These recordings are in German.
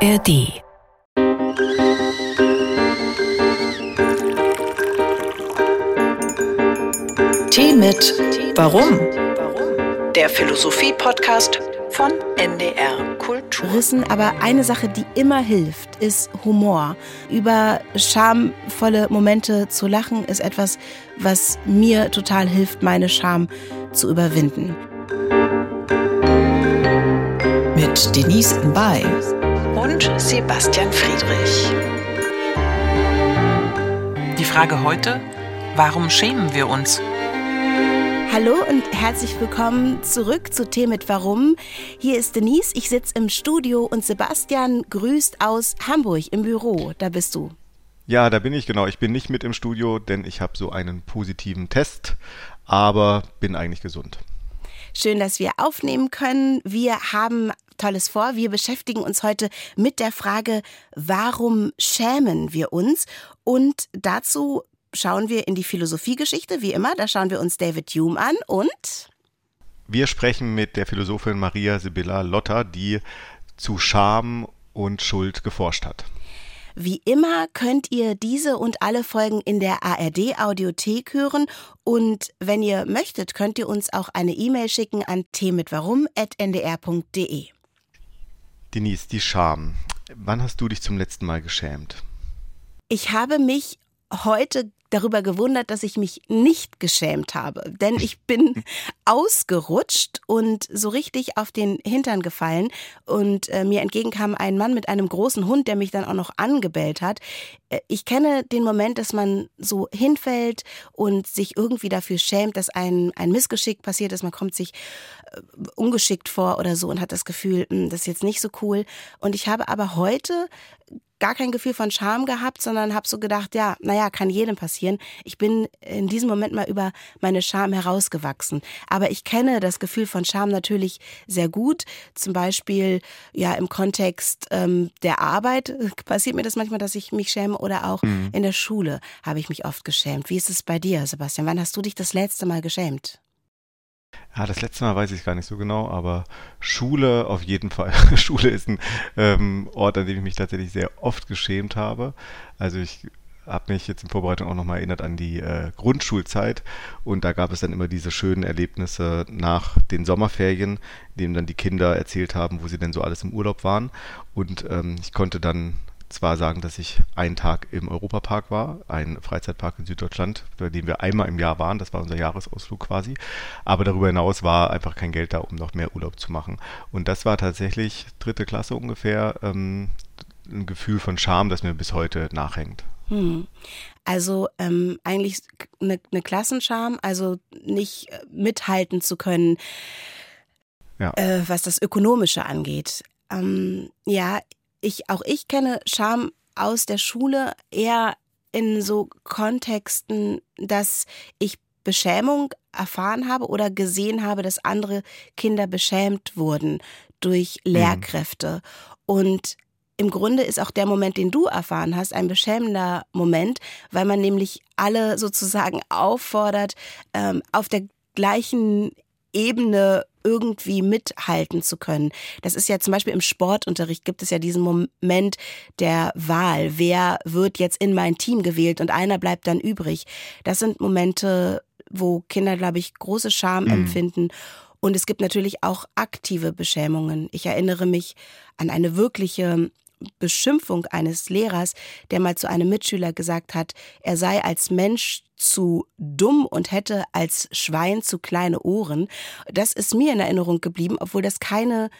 ARD Tee mit Warum? Der Philosophie-Podcast von NDR Kultur. Rissen, aber eine Sache, die immer hilft, ist Humor. Über schamvolle Momente zu lachen, ist etwas, was mir total hilft, meine Scham zu überwinden. Mit Denise Mbay und Sebastian Friedrich. Die Frage heute, warum schämen wir uns? Hallo und herzlich willkommen zurück zu Tee mit Warum. Hier ist Denise, ich sitze im Studio und Sebastian grüßt aus Hamburg im Büro. Da bist du. Ja, da bin ich genau. Ich bin nicht mit im Studio, denn ich habe so einen positiven Test, aber bin eigentlich gesund. Schön, dass wir aufnehmen können. Wir haben Tolles vor. Wir beschäftigen uns heute mit der Frage, warum schämen wir uns? Und dazu schauen wir in die Philosophiegeschichte, wie immer. Da schauen wir uns David Hume an und. Wir sprechen mit der Philosophin Maria Sibylla Lotter, die zu Scham und Schuld geforscht hat. Wie immer könnt ihr diese und alle Folgen in der ARD Audiothek hören und wenn ihr möchtet, könnt ihr uns auch eine E-Mail schicken an t-mit-warum@ndr.de. Denise, die Scham. Wann hast du dich zum letzten Mal geschämt? Ich habe mich heute darüber gewundert, dass ich mich nicht geschämt habe. Denn ich bin ausgerutscht und so richtig auf den Hintern gefallen. Und äh, mir entgegenkam ein Mann mit einem großen Hund, der mich dann auch noch angebellt hat. Äh, ich kenne den Moment, dass man so hinfällt und sich irgendwie dafür schämt, dass ein, ein Missgeschick passiert ist. Man kommt sich ungeschickt vor oder so und hat das Gefühl, hm, das ist jetzt nicht so cool. Und ich habe aber heute gar kein Gefühl von Scham gehabt, sondern habe so gedacht, ja, naja, kann jedem passieren. Ich bin in diesem Moment mal über meine Scham herausgewachsen. Aber ich kenne das Gefühl von Scham natürlich sehr gut. Zum Beispiel ja im Kontext ähm, der Arbeit passiert mir das manchmal, dass ich mich schäme oder auch mhm. in der Schule habe ich mich oft geschämt. Wie ist es bei dir, Sebastian? Wann hast du dich das letzte Mal geschämt? Ja, das letzte Mal weiß ich gar nicht so genau, aber Schule auf jeden Fall. Schule ist ein ähm, Ort, an dem ich mich tatsächlich sehr oft geschämt habe. Also ich habe mich jetzt in Vorbereitung auch nochmal erinnert an die äh, Grundschulzeit und da gab es dann immer diese schönen Erlebnisse nach den Sommerferien, in denen dann die Kinder erzählt haben, wo sie denn so alles im Urlaub waren und ähm, ich konnte dann zwar sagen, dass ich einen Tag im Europapark war, ein Freizeitpark in Süddeutschland, bei dem wir einmal im Jahr waren, das war unser Jahresausflug quasi, aber darüber hinaus war einfach kein Geld da, um noch mehr Urlaub zu machen. Und das war tatsächlich dritte Klasse ungefähr ähm, ein Gefühl von Scham, das mir bis heute nachhängt. Hm. Also ähm, eigentlich eine, eine Klassenscham, also nicht äh, mithalten zu können, ja. äh, was das Ökonomische angeht. Ähm, ja, ich, auch ich kenne Scham aus der Schule eher in so Kontexten, dass ich Beschämung erfahren habe oder gesehen habe, dass andere Kinder beschämt wurden durch mhm. Lehrkräfte. Mhm. Und im Grunde ist auch der Moment, den du erfahren hast, ein beschämender Moment, weil man nämlich alle sozusagen auffordert, ähm, auf der gleichen Ebene irgendwie mithalten zu können. Das ist ja zum Beispiel im Sportunterricht gibt es ja diesen Moment der Wahl. Wer wird jetzt in mein Team gewählt und einer bleibt dann übrig. Das sind Momente, wo Kinder, glaube ich, große Scham mhm. empfinden. Und es gibt natürlich auch aktive Beschämungen. Ich erinnere mich an eine wirkliche Beschimpfung eines Lehrers, der mal zu einem Mitschüler gesagt hat, er sei als Mensch zu dumm und hätte als Schwein zu kleine Ohren. Das ist mir in Erinnerung geblieben, obwohl das keine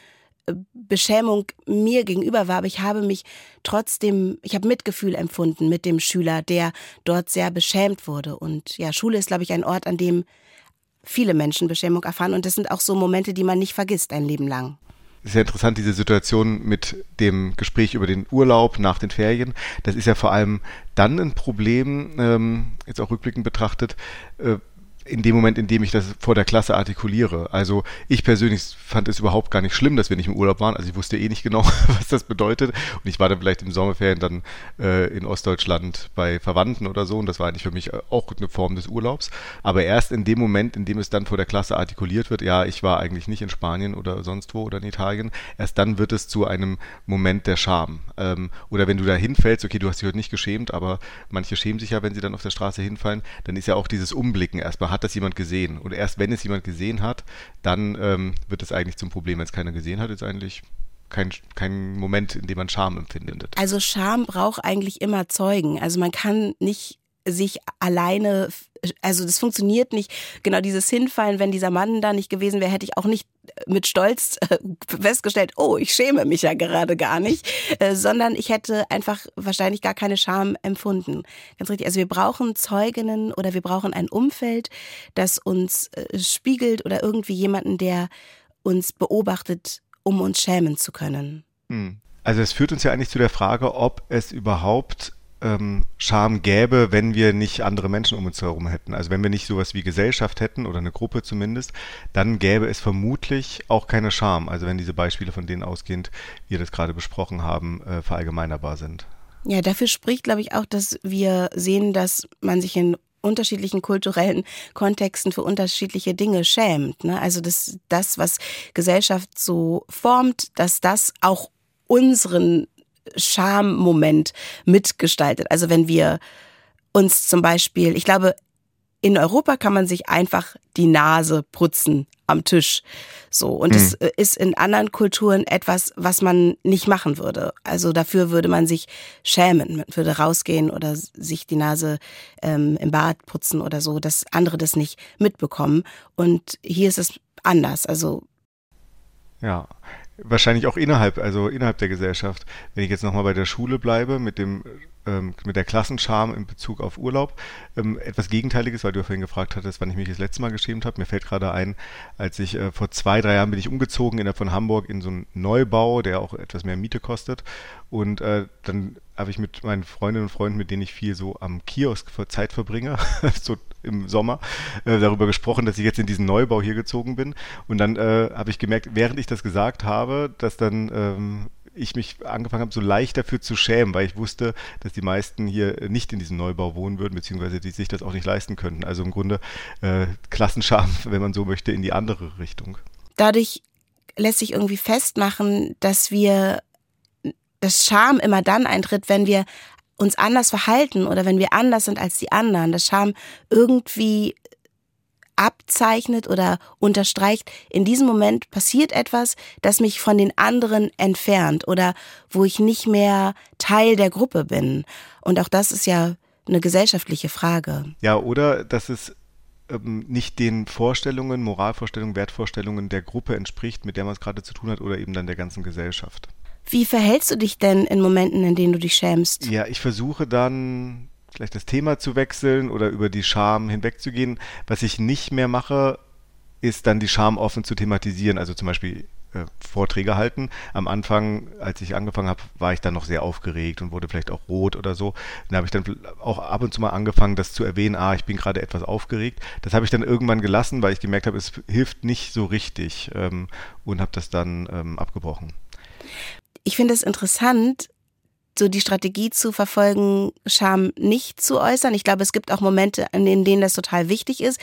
äh, Beschämung mir gegenüber war, aber ich habe mich trotzdem, ich habe Mitgefühl empfunden mit dem Schüler, der dort sehr beschämt wurde. Und ja, Schule ist, glaube ich, ein Ort, an dem viele Menschen Beschämung erfahren. Und das sind auch so Momente, die man nicht vergisst ein Leben lang sehr interessant, diese Situation mit dem Gespräch über den Urlaub nach den Ferien. Das ist ja vor allem dann ein Problem, ähm, jetzt auch rückblickend betrachtet, äh, in dem Moment, in dem ich das vor der Klasse artikuliere. Also ich persönlich fand es überhaupt gar nicht schlimm, dass wir nicht im Urlaub waren. Also ich wusste eh nicht genau, was das bedeutet. Und ich war dann vielleicht im Sommerferien dann äh, in Ostdeutschland bei Verwandten oder so. Und das war eigentlich für mich auch eine Form des Urlaubs. Aber erst in dem Moment, in dem es dann vor der Klasse artikuliert wird, ja, ich war eigentlich nicht in Spanien oder sonst wo oder in Italien, erst dann wird es zu einem Moment der Scham. Ähm, oder wenn du da hinfällst, okay, du hast dich heute nicht geschämt, aber manche schämen sich ja, wenn sie dann auf der Straße hinfallen, dann ist ja auch dieses Umblicken erstmal, hat das jemand gesehen? Und erst wenn es jemand gesehen hat, dann ähm, wird es eigentlich zum Problem. Wenn es keiner gesehen hat, ist eigentlich kein, kein Moment, in dem man Scham empfindet. Also Scham braucht eigentlich immer Zeugen. Also man kann nicht sich alleine, also das funktioniert nicht. Genau dieses Hinfallen, wenn dieser Mann da nicht gewesen wäre, hätte ich auch nicht mit Stolz äh, festgestellt, oh, ich schäme mich ja gerade gar nicht, äh, sondern ich hätte einfach wahrscheinlich gar keine Scham empfunden. Ganz richtig. Also wir brauchen Zeuginnen oder wir brauchen ein Umfeld, das uns äh, spiegelt oder irgendwie jemanden, der uns beobachtet, um uns schämen zu können. Hm. Also es führt uns ja eigentlich zu der Frage, ob es überhaupt ähm, Scham gäbe, wenn wir nicht andere Menschen um uns herum hätten. Also wenn wir nicht sowas wie Gesellschaft hätten oder eine Gruppe zumindest, dann gäbe es vermutlich auch keine Scham. Also wenn diese Beispiele von denen ausgehend, wir das gerade besprochen haben, äh, verallgemeinerbar sind. Ja, dafür spricht, glaube ich, auch, dass wir sehen, dass man sich in unterschiedlichen kulturellen Kontexten für unterschiedliche Dinge schämt. Ne? Also dass das, was Gesellschaft so formt, dass das auch unseren Charme-Moment mitgestaltet. Also wenn wir uns zum Beispiel, ich glaube, in Europa kann man sich einfach die Nase putzen am Tisch. So. Und es mhm. ist in anderen Kulturen etwas, was man nicht machen würde. Also dafür würde man sich schämen. Man würde rausgehen oder sich die Nase ähm, im Bad putzen oder so, dass andere das nicht mitbekommen. Und hier ist es anders. Also. Ja, Wahrscheinlich auch innerhalb, also innerhalb der Gesellschaft. Wenn ich jetzt nochmal bei der Schule bleibe, mit dem ähm, mit der Klassenscham in Bezug auf Urlaub. Ähm, etwas Gegenteiliges, weil du ja vorhin gefragt hattest, wann ich mich das letzte Mal geschämt habe. Mir fällt gerade ein, als ich äh, vor zwei, drei Jahren bin ich umgezogen innerhalb von Hamburg in so einen Neubau, der auch etwas mehr Miete kostet. Und äh, dann habe ich mit meinen Freundinnen und Freunden, mit denen ich viel so am Kiosk Zeit verbringe, so im Sommer, äh, darüber gesprochen, dass ich jetzt in diesen Neubau hier gezogen bin. Und dann äh, habe ich gemerkt, während ich das gesagt habe, dass dann ähm, ich mich angefangen habe, so leicht dafür zu schämen, weil ich wusste, dass die meisten hier nicht in diesem Neubau wohnen würden, beziehungsweise die sich das auch nicht leisten könnten. Also im Grunde äh, Klassenscham, wenn man so möchte, in die andere Richtung. Dadurch lässt sich irgendwie festmachen, dass wir das Scham immer dann eintritt, wenn wir uns anders verhalten oder wenn wir anders sind als die anderen. Das Scham irgendwie abzeichnet oder unterstreicht, in diesem Moment passiert etwas, das mich von den anderen entfernt oder wo ich nicht mehr Teil der Gruppe bin. Und auch das ist ja eine gesellschaftliche Frage. Ja, oder dass es ähm, nicht den Vorstellungen, Moralvorstellungen, Wertvorstellungen der Gruppe entspricht, mit der man es gerade zu tun hat, oder eben dann der ganzen Gesellschaft. Wie verhältst du dich denn in Momenten, in denen du dich schämst? Ja, ich versuche dann vielleicht das Thema zu wechseln oder über die Scham hinwegzugehen. Was ich nicht mehr mache, ist dann die Scham offen zu thematisieren. Also zum Beispiel äh, Vorträge halten. Am Anfang, als ich angefangen habe, war ich dann noch sehr aufgeregt und wurde vielleicht auch rot oder so. Dann habe ich dann auch ab und zu mal angefangen, das zu erwähnen, ah, ich bin gerade etwas aufgeregt. Das habe ich dann irgendwann gelassen, weil ich gemerkt habe, es hilft nicht so richtig ähm, und habe das dann ähm, abgebrochen. Ich finde es interessant, so die Strategie zu verfolgen, Scham nicht zu äußern. Ich glaube, es gibt auch Momente, in denen das total wichtig ist.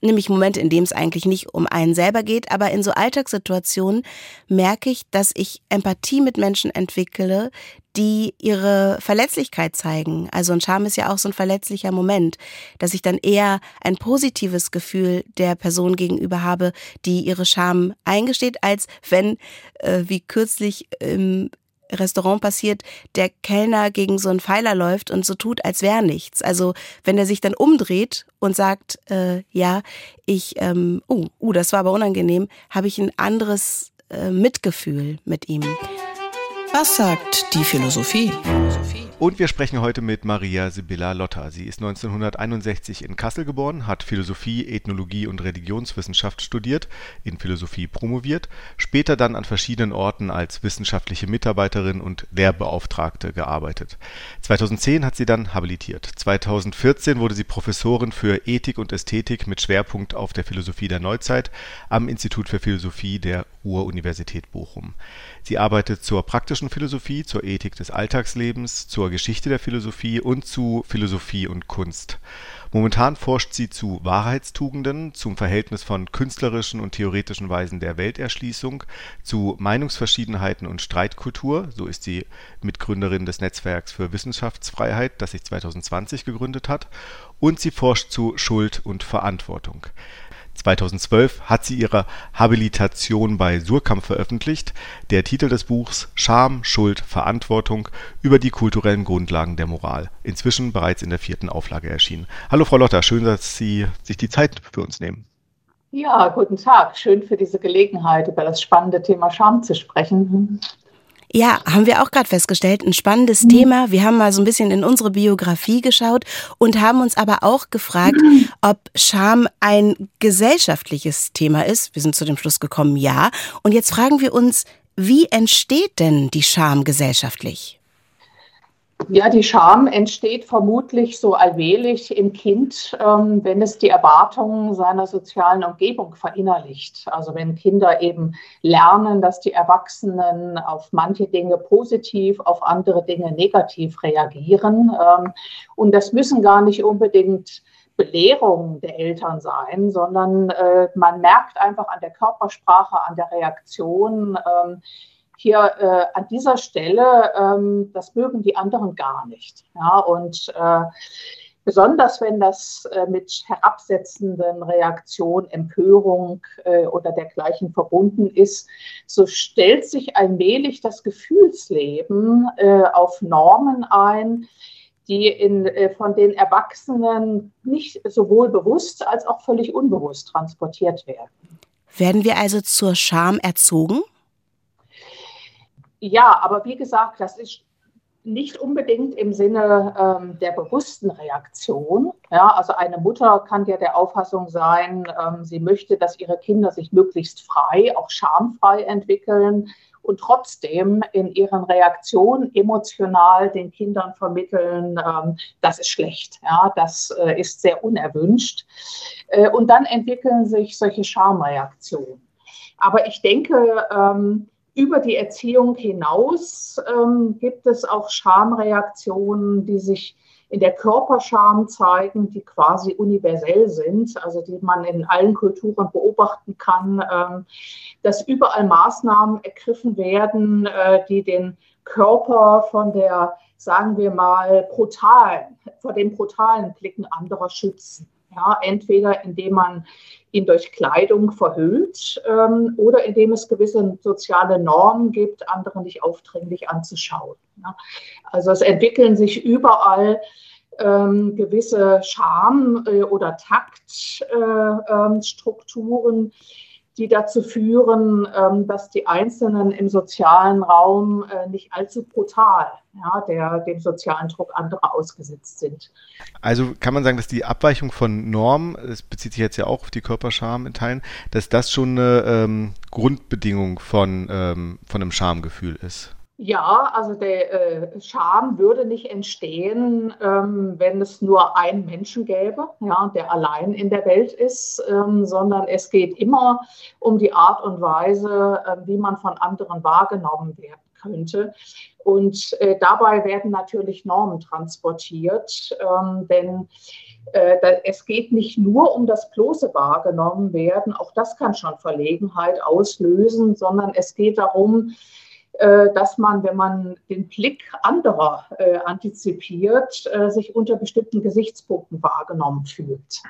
Nämlich Momente, in denen es eigentlich nicht um einen selber geht, aber in so Alltagssituationen merke ich, dass ich Empathie mit Menschen entwickle, die ihre Verletzlichkeit zeigen. Also ein Scham ist ja auch so ein verletzlicher Moment, dass ich dann eher ein positives Gefühl der Person gegenüber habe, die ihre Scham eingesteht, als wenn, äh, wie kürzlich im Restaurant passiert, der Kellner gegen so einen Pfeiler läuft und so tut, als wäre nichts. Also wenn er sich dann umdreht und sagt, äh, ja, ich, ähm, oh, uh, das war aber unangenehm, habe ich ein anderes äh, Mitgefühl mit ihm. Was sagt die Philosophie? Philosophie. Und wir sprechen heute mit Maria Sibylla Lotter. Sie ist 1961 in Kassel geboren, hat Philosophie, Ethnologie und Religionswissenschaft studiert, in Philosophie promoviert, später dann an verschiedenen Orten als wissenschaftliche Mitarbeiterin und Lehrbeauftragte gearbeitet. 2010 hat sie dann habilitiert. 2014 wurde sie Professorin für Ethik und Ästhetik mit Schwerpunkt auf der Philosophie der Neuzeit am Institut für Philosophie der Ruhr-Universität Bochum. Sie arbeitet zur praktischen Philosophie, zur Ethik des Alltagslebens, zur Geschichte der Philosophie und zu Philosophie und Kunst. Momentan forscht sie zu Wahrheitstugenden, zum Verhältnis von künstlerischen und theoretischen Weisen der Welterschließung, zu Meinungsverschiedenheiten und Streitkultur, so ist sie Mitgründerin des Netzwerks für Wissenschaftsfreiheit, das sich 2020 gegründet hat, und sie forscht zu Schuld und Verantwortung. 2012 hat sie ihre Habilitation bei Surkamp veröffentlicht. Der Titel des Buchs Scham, Schuld, Verantwortung über die kulturellen Grundlagen der Moral. Inzwischen bereits in der vierten Auflage erschienen. Hallo Frau Lotter, schön, dass Sie sich die Zeit für uns nehmen. Ja, guten Tag. Schön für diese Gelegenheit, über das spannende Thema Scham zu sprechen. Ja, haben wir auch gerade festgestellt, ein spannendes mhm. Thema. Wir haben mal so ein bisschen in unsere Biografie geschaut und haben uns aber auch gefragt, mhm. ob Scham ein gesellschaftliches Thema ist. Wir sind zu dem Schluss gekommen, ja. Und jetzt fragen wir uns, wie entsteht denn die Scham gesellschaftlich? Ja, die Scham entsteht vermutlich so allmählich im Kind, ähm, wenn es die Erwartungen seiner sozialen Umgebung verinnerlicht. Also wenn Kinder eben lernen, dass die Erwachsenen auf manche Dinge positiv, auf andere Dinge negativ reagieren. Ähm, und das müssen gar nicht unbedingt Belehrungen der Eltern sein, sondern äh, man merkt einfach an der Körpersprache, an der Reaktion, ähm, hier äh, an dieser Stelle, ähm, das mögen die anderen gar nicht. Ja, und äh, besonders wenn das äh, mit herabsetzenden Reaktionen, Empörung äh, oder dergleichen verbunden ist, so stellt sich allmählich das Gefühlsleben äh, auf Normen ein, die in, von den Erwachsenen nicht sowohl bewusst als auch völlig unbewusst transportiert werden. Werden wir also zur Scham erzogen? Ja, aber wie gesagt, das ist nicht unbedingt im Sinne ähm, der bewussten Reaktion. Ja, also eine Mutter kann ja der Auffassung sein, ähm, sie möchte, dass ihre Kinder sich möglichst frei, auch schamfrei entwickeln und trotzdem in ihren Reaktionen emotional den Kindern vermitteln, ähm, das ist schlecht, ja, das äh, ist sehr unerwünscht. Äh, und dann entwickeln sich solche Schamreaktionen. Aber ich denke, ähm, über die Erziehung hinaus ähm, gibt es auch Schamreaktionen, die sich in der Körperscham zeigen, die quasi universell sind, also die man in allen Kulturen beobachten kann, ähm, dass überall Maßnahmen ergriffen werden, äh, die den Körper von der, sagen wir mal, brutalen, vor den brutalen Blicken anderer schützen. Ja, entweder indem man ihn durch Kleidung verhüllt ähm, oder indem es gewisse soziale Normen gibt, andere nicht aufdringlich anzuschauen. Ja. Also es entwickeln sich überall ähm, gewisse Scham- äh, oder Taktstrukturen, äh, äh, die dazu führen, ähm, dass die Einzelnen im sozialen Raum äh, nicht allzu brutal ja, der, dem sozialen Druck anderer ausgesetzt sind. Also kann man sagen, dass die Abweichung von Normen, das bezieht sich jetzt ja auch auf die Körperscham in Teilen, dass das schon eine ähm, Grundbedingung von, ähm, von einem Schamgefühl ist? Ja, also der äh, Scham würde nicht entstehen, ähm, wenn es nur einen Menschen gäbe, ja, der allein in der Welt ist, ähm, sondern es geht immer um die Art und Weise, äh, wie man von anderen wahrgenommen werden könnte. Und äh, dabei werden natürlich Normen transportiert, ähm, denn äh, es geht nicht nur um das bloße wahrgenommen werden, auch das kann schon Verlegenheit auslösen, sondern es geht darum, dass man, wenn man den Blick anderer äh, antizipiert, äh, sich unter bestimmten Gesichtspunkten wahrgenommen fühlt.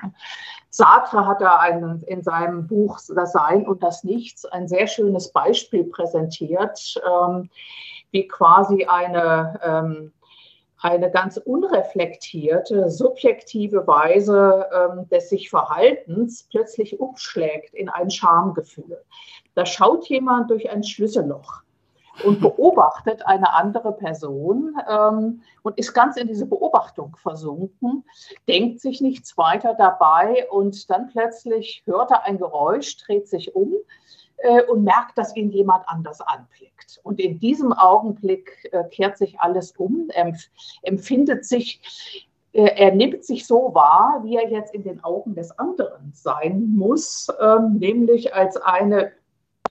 Sartre hat da einen, in seinem Buch Das Sein und das Nichts ein sehr schönes Beispiel präsentiert, ähm, wie quasi eine, ähm, eine ganz unreflektierte, subjektive Weise ähm, des sich Verhaltens plötzlich umschlägt in ein Schamgefühl. Da schaut jemand durch ein Schlüsselloch und beobachtet eine andere Person ähm, und ist ganz in diese Beobachtung versunken, denkt sich nichts weiter dabei und dann plötzlich hört er ein Geräusch, dreht sich um äh, und merkt, dass ihn jemand anders anblickt. Und in diesem Augenblick äh, kehrt sich alles um, empf empfindet sich äh, er nimmt sich so wahr, wie er jetzt in den Augen des anderen sein muss, ähm, nämlich als eine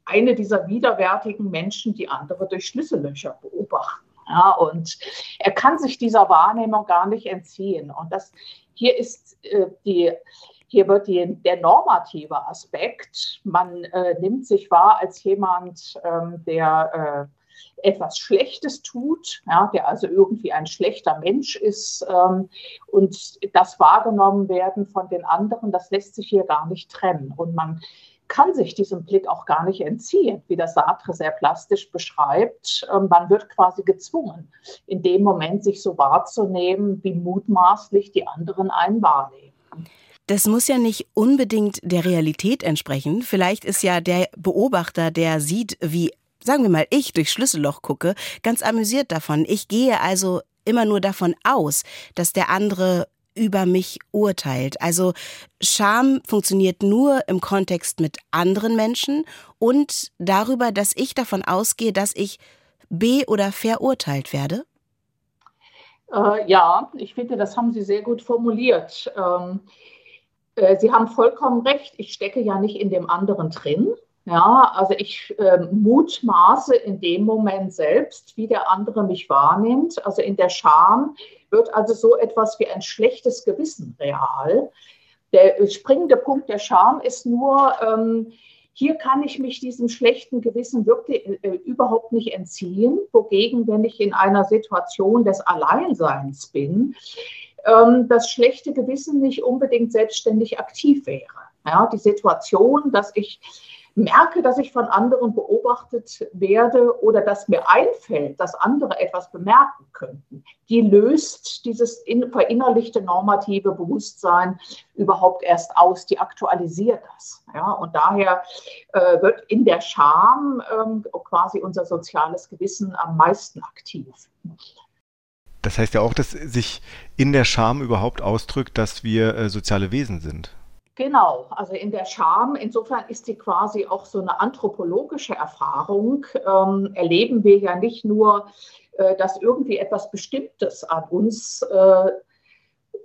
eine dieser widerwärtigen Menschen die andere durch Schlüssellöcher beobachten. Ja, und er kann sich dieser Wahrnehmung gar nicht entziehen. Und das hier ist äh, die, hier wird die, der normative Aspekt. Man äh, nimmt sich wahr als jemand, ähm, der äh, etwas Schlechtes tut, ja, der also irgendwie ein schlechter Mensch ist. Ähm, und das wahrgenommen werden von den anderen, das lässt sich hier gar nicht trennen. Und man kann sich diesem Blick auch gar nicht entziehen, wie das Sartre sehr plastisch beschreibt. Ähm, man wird quasi gezwungen, in dem Moment sich so wahrzunehmen, wie mutmaßlich die anderen einen wahrnehmen. Das muss ja nicht unbedingt der Realität entsprechen. Vielleicht ist ja der Beobachter, der sieht, wie, sagen wir mal, ich durch Schlüsselloch gucke, ganz amüsiert davon. Ich gehe also immer nur davon aus, dass der andere über mich urteilt. Also Scham funktioniert nur im Kontext mit anderen Menschen und darüber, dass ich davon ausgehe, dass ich be- oder verurteilt werde? Äh, ja, ich finde, das haben Sie sehr gut formuliert. Ähm, äh, Sie haben vollkommen recht. Ich stecke ja nicht in dem anderen drin. Ja, also ich äh, mutmaße in dem Moment selbst, wie der andere mich wahrnimmt. Also in der Scham wird also so etwas wie ein schlechtes Gewissen real. Der springende Punkt der Scham ist nur, ähm, hier kann ich mich diesem schlechten Gewissen wirklich äh, überhaupt nicht entziehen. Wogegen, wenn ich in einer Situation des Alleinseins bin, ähm, das schlechte Gewissen nicht unbedingt selbstständig aktiv wäre. Ja, die Situation, dass ich merke, dass ich von anderen beobachtet werde oder dass mir einfällt, dass andere etwas bemerken könnten, die löst dieses verinnerlichte normative Bewusstsein überhaupt erst aus, die aktualisiert das. Ja, und daher äh, wird in der Scham äh, quasi unser soziales Gewissen am meisten aktiv. Das heißt ja auch, dass sich in der Scham überhaupt ausdrückt, dass wir äh, soziale Wesen sind. Genau, also in der Scham, insofern ist die quasi auch so eine anthropologische Erfahrung. Ähm, erleben wir ja nicht nur, äh, dass irgendwie etwas Bestimmtes an uns äh,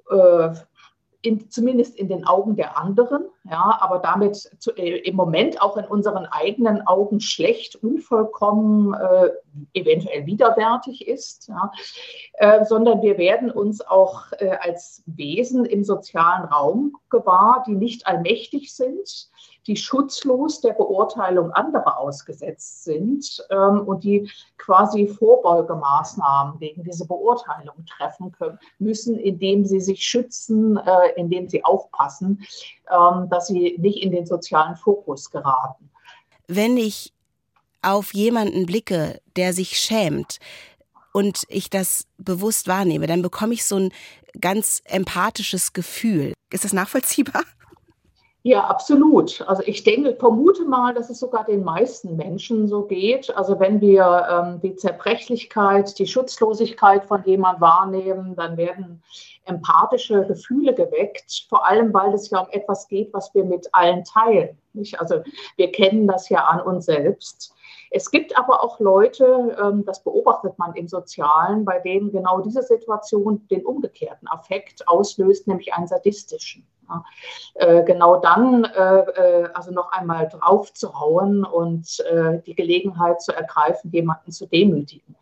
äh, in, zumindest in den Augen der anderen, ja, aber damit zu, äh, im Moment auch in unseren eigenen Augen schlecht, unvollkommen, äh, eventuell widerwärtig ist, ja, äh, sondern wir werden uns auch äh, als Wesen im sozialen Raum gewahr, die nicht allmächtig sind, die schutzlos der Beurteilung anderer ausgesetzt sind ähm, und die quasi Vorbeugemaßnahmen gegen diese Beurteilung treffen können, müssen, indem sie sich schützen, äh, indem sie aufpassen, ähm, dass sie nicht in den sozialen Fokus geraten. Wenn ich auf jemanden blicke, der sich schämt, und ich das bewusst wahrnehme, dann bekomme ich so ein ganz empathisches Gefühl. Ist das nachvollziehbar? Ja, absolut. Also ich denke, vermute mal, dass es sogar den meisten Menschen so geht. Also wenn wir ähm, die Zerbrechlichkeit, die Schutzlosigkeit von jemandem wahrnehmen, dann werden empathische Gefühle geweckt, vor allem weil es ja um etwas geht, was wir mit allen teilen. Nicht? Also wir kennen das ja an uns selbst. Es gibt aber auch Leute, ähm, das beobachtet man im Sozialen, bei denen genau diese Situation den umgekehrten Affekt auslöst, nämlich einen sadistischen. Äh, genau dann äh, äh, also noch einmal draufzuhauen und äh, die Gelegenheit zu ergreifen, jemanden zu demütigen.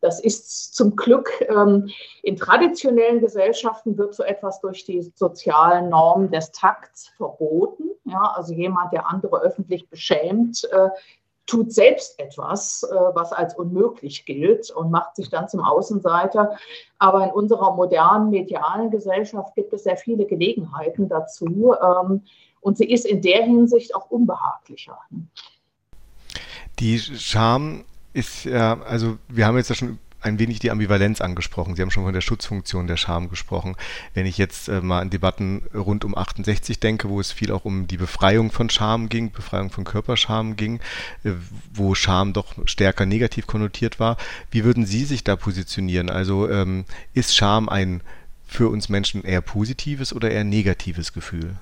Das ist zum Glück ähm, in traditionellen Gesellschaften wird so etwas durch die sozialen Normen des Takts verboten. Ja, also jemand, der andere öffentlich beschämt, tut selbst etwas, äh, was als unmöglich gilt und macht sich dann zum Außenseiter. Aber in unserer modernen medialen Gesellschaft gibt es sehr viele Gelegenheiten dazu. Ähm, und sie ist in der Hinsicht auch unbehaglicher. Die Scham ist also wir haben jetzt ja schon ein wenig die Ambivalenz angesprochen. Sie haben schon von der Schutzfunktion der Scham gesprochen. Wenn ich jetzt äh, mal an Debatten rund um 68 denke, wo es viel auch um die Befreiung von Scham ging, Befreiung von Körperscham ging, äh, wo Scham doch stärker negativ konnotiert war, wie würden Sie sich da positionieren? Also ähm, ist Scham ein für uns Menschen eher positives oder eher negatives Gefühl?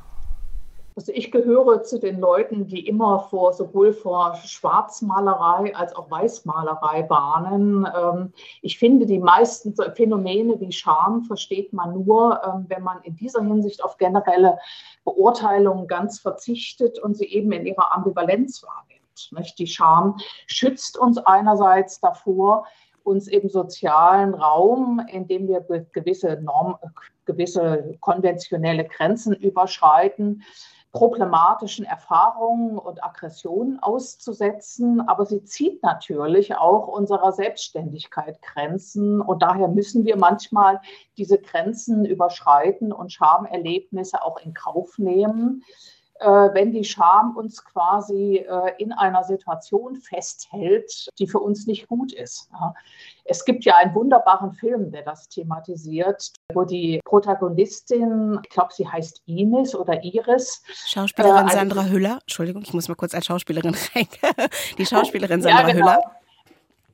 Also ich gehöre zu den Leuten, die immer vor sowohl vor Schwarzmalerei als auch Weißmalerei warnen. Ähm, ich finde, die meisten Phänomene wie Scham versteht man nur, ähm, wenn man in dieser Hinsicht auf generelle Beurteilungen ganz verzichtet und sie eben in ihrer Ambivalenz wahrnimmt. Die Scham schützt uns einerseits davor, uns im sozialen Raum, in dem wir gewisse Norm, gewisse konventionelle Grenzen überschreiten, problematischen Erfahrungen und Aggressionen auszusetzen, aber sie zieht natürlich auch unserer Selbstständigkeit Grenzen und daher müssen wir manchmal diese Grenzen überschreiten und Schamerlebnisse auch in Kauf nehmen. Äh, wenn die Scham uns quasi äh, in einer Situation festhält, die für uns nicht gut ist. Es gibt ja einen wunderbaren Film, der das thematisiert, wo die Protagonistin, ich glaube, sie heißt Ines oder Iris. Schauspielerin äh, Sandra Hüller. Entschuldigung, ich muss mal kurz als Schauspielerin rein. Die Schauspielerin Sandra ja, genau. Hüller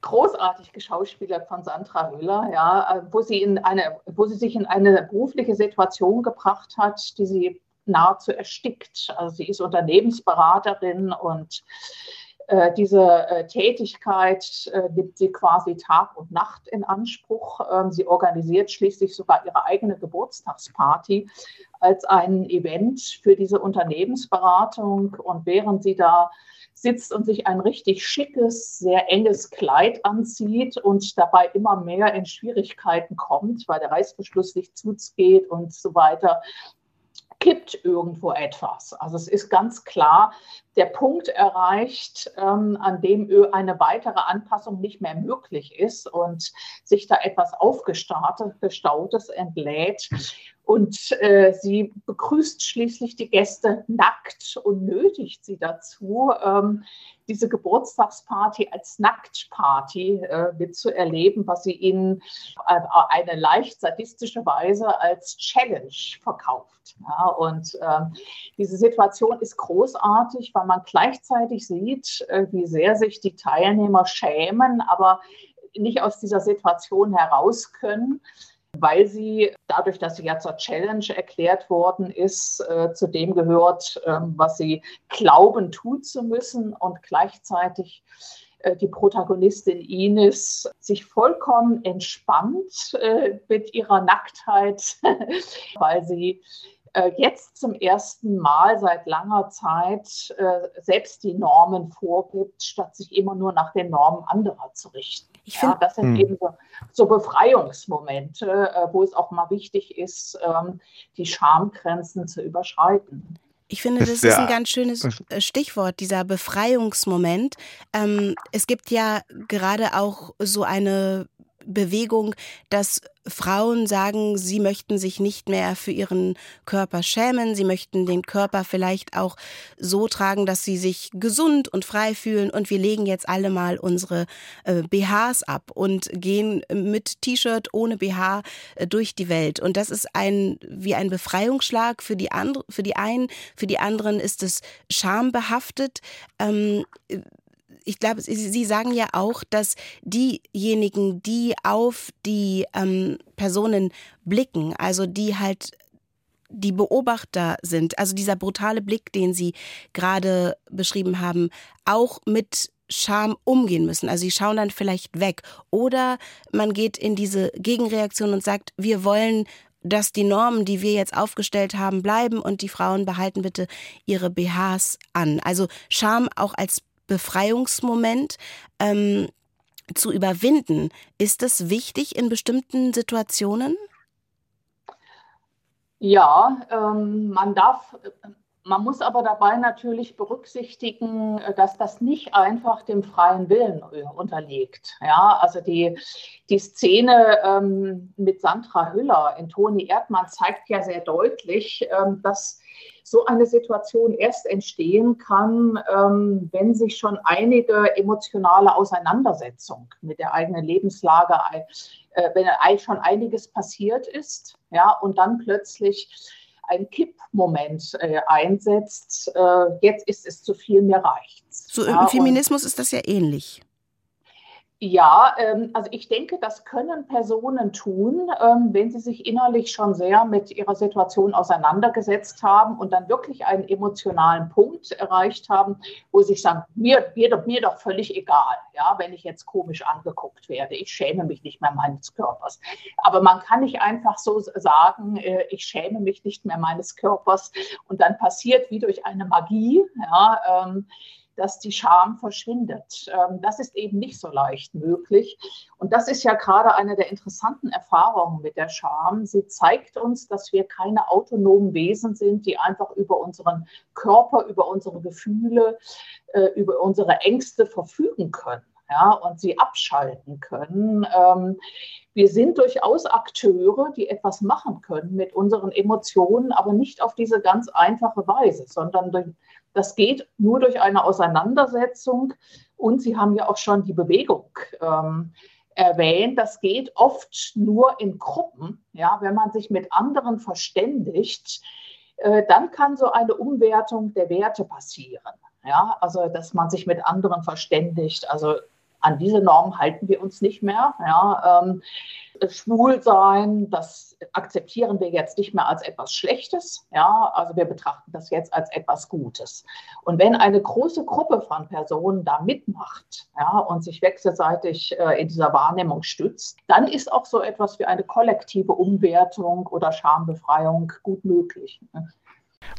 großartig geschauspielert von Sandra Hüller, ja, wo sie in eine, wo sie sich in eine berufliche Situation gebracht hat, die sie nahezu erstickt. Also sie ist Unternehmensberaterin und äh, diese äh, Tätigkeit äh, nimmt sie quasi Tag und Nacht in Anspruch. Ähm, sie organisiert schließlich sogar ihre eigene Geburtstagsparty als ein Event für diese Unternehmensberatung. Und während sie da sitzt und sich ein richtig schickes, sehr enges Kleid anzieht und dabei immer mehr in Schwierigkeiten kommt, weil der Reißverschluss nicht zugeht und so weiter, kippt irgendwo etwas. Also es ist ganz klar der Punkt erreicht, ähm, an dem eine weitere Anpassung nicht mehr möglich ist und sich da etwas aufgestautes entlädt. Und äh, sie begrüßt schließlich die Gäste nackt und nötigt sie dazu, ähm, diese Geburtstagsparty als Nacktparty äh, mitzuerleben, was sie ihnen äh, eine leicht sadistische Weise als Challenge verkauft. Ja, und ähm, diese Situation ist großartig, weil man gleichzeitig sieht, äh, wie sehr sich die Teilnehmer schämen, aber nicht aus dieser Situation heraus können weil sie dadurch, dass sie ja zur Challenge erklärt worden ist, äh, zu dem gehört, äh, was sie glauben tun zu müssen und gleichzeitig äh, die Protagonistin Ines sich vollkommen entspannt äh, mit ihrer Nacktheit, weil sie äh, jetzt zum ersten Mal seit langer Zeit selbst die Normen vorgibt, statt sich immer nur nach den Normen anderer zu richten. Ich ja, das sind mh. eben so, so Befreiungsmomente, äh, wo es auch mal wichtig ist, ähm, die Schamgrenzen zu überschreiten. Ich finde, das, das ist ein ganz schönes Stichwort, dieser Befreiungsmoment. Ähm, es gibt ja gerade auch so eine Bewegung, dass Frauen sagen, sie möchten sich nicht mehr für ihren Körper schämen, sie möchten den Körper vielleicht auch so tragen, dass sie sich gesund und frei fühlen. Und wir legen jetzt alle mal unsere äh, BHs ab und gehen mit T-Shirt ohne BH äh, durch die Welt. Und das ist ein wie ein Befreiungsschlag für die andere, für die einen, für die anderen ist es schambehaftet. Ähm, ich glaube, Sie, sagen ja auch, dass diejenigen, die auf die ähm, Personen blicken, also die halt die Beobachter sind, also dieser brutale Blick, den Sie gerade beschrieben haben, auch mit Scham umgehen müssen. Also sie schauen dann vielleicht weg. Oder man geht in diese Gegenreaktion und sagt, wir wollen dass die Normen, die wir jetzt aufgestellt haben, bleiben und die Frauen behalten bitte ihre BHs an. Also Scham auch als Befreiungsmoment ähm, zu überwinden. Ist das wichtig in bestimmten Situationen? Ja, ähm, man darf, man muss aber dabei natürlich berücksichtigen, dass das nicht einfach dem freien Willen unterliegt. Ja, also die, die Szene ähm, mit Sandra Hüller in Toni Erdmann zeigt ja sehr deutlich, ähm, dass so eine Situation erst entstehen kann, ähm, wenn sich schon einige emotionale Auseinandersetzung mit der eigenen Lebenslage, äh, wenn schon einiges passiert ist, ja, und dann plötzlich ein Kippmoment äh, einsetzt, äh, jetzt ist es zu viel, mir reicht's. So im ja, Feminismus ist das ja ähnlich. Ja, ähm, also ich denke, das können Personen tun, ähm, wenn sie sich innerlich schon sehr mit ihrer Situation auseinandergesetzt haben und dann wirklich einen emotionalen Punkt erreicht haben, wo sie sagen, mir, mir, mir doch völlig egal, ja, wenn ich jetzt komisch angeguckt werde. Ich schäme mich nicht mehr meines Körpers. Aber man kann nicht einfach so sagen, äh, ich schäme mich nicht mehr meines Körpers und dann passiert wie durch eine Magie, ja, ähm, dass die Scham verschwindet. Ähm, das ist eben nicht so leicht möglich. Und das ist ja gerade eine der interessanten Erfahrungen mit der Scham. Sie zeigt uns, dass wir keine autonomen Wesen sind, die einfach über unseren Körper, über unsere Gefühle, äh, über unsere Ängste verfügen können. Ja, und sie abschalten können. Ähm, wir sind durchaus Akteure, die etwas machen können mit unseren Emotionen, aber nicht auf diese ganz einfache Weise, sondern durch, das geht nur durch eine Auseinandersetzung. Und Sie haben ja auch schon die Bewegung ähm, erwähnt. Das geht oft nur in Gruppen. Ja, wenn man sich mit anderen verständigt, äh, dann kann so eine Umwertung der Werte passieren. Ja, also dass man sich mit anderen verständigt. Also an diese Norm halten wir uns nicht mehr. Ja, ähm, schwul sein, das akzeptieren wir jetzt nicht mehr als etwas Schlechtes. Ja, also wir betrachten das jetzt als etwas Gutes. Und wenn eine große Gruppe von Personen da mitmacht ja, und sich wechselseitig äh, in dieser Wahrnehmung stützt, dann ist auch so etwas wie eine kollektive Umwertung oder Schambefreiung gut möglich. Ne?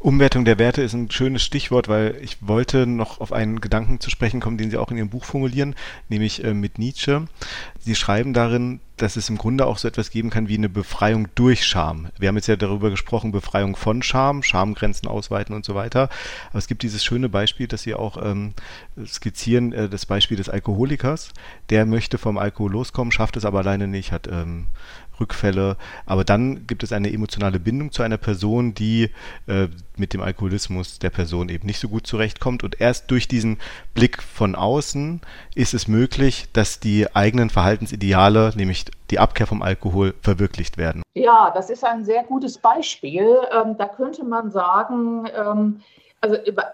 Umwertung der Werte ist ein schönes Stichwort, weil ich wollte noch auf einen Gedanken zu sprechen kommen, den Sie auch in Ihrem Buch formulieren, nämlich äh, mit Nietzsche. Sie schreiben darin, dass es im Grunde auch so etwas geben kann wie eine Befreiung durch Scham. Wir haben jetzt ja darüber gesprochen, Befreiung von Scham, Schamgrenzen ausweiten und so weiter. Aber es gibt dieses schöne Beispiel, das Sie auch ähm, skizzieren, äh, das Beispiel des Alkoholikers. Der möchte vom Alkohol loskommen, schafft es aber alleine nicht, hat ähm, Rückfälle. Aber dann gibt es eine emotionale Bindung zu einer Person, die äh, mit dem Alkoholismus der Person eben nicht so gut zurechtkommt. Und erst durch diesen Blick von außen ist es möglich, dass die eigenen Verhaltensideale, nämlich die Abkehr vom Alkohol, verwirklicht werden. Ja, das ist ein sehr gutes Beispiel. Ähm, da könnte man sagen, ähm, also über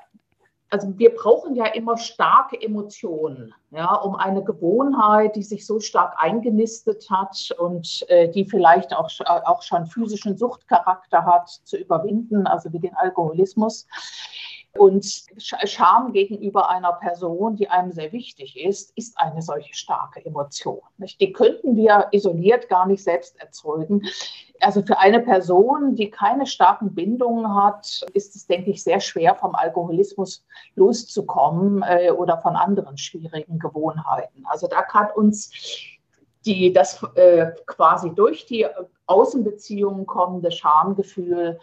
also wir brauchen ja immer starke Emotionen, ja, um eine Gewohnheit, die sich so stark eingenistet hat und äh, die vielleicht auch, auch schon physischen Suchtcharakter hat, zu überwinden, also wie den Alkoholismus. Und Scham gegenüber einer Person, die einem sehr wichtig ist, ist eine solche starke Emotion. Die könnten wir isoliert gar nicht selbst erzeugen. Also für eine Person, die keine starken Bindungen hat, ist es, denke ich, sehr schwer, vom Alkoholismus loszukommen äh, oder von anderen schwierigen Gewohnheiten. Also da kann uns die, das äh, quasi durch die Außenbeziehungen kommende Schamgefühl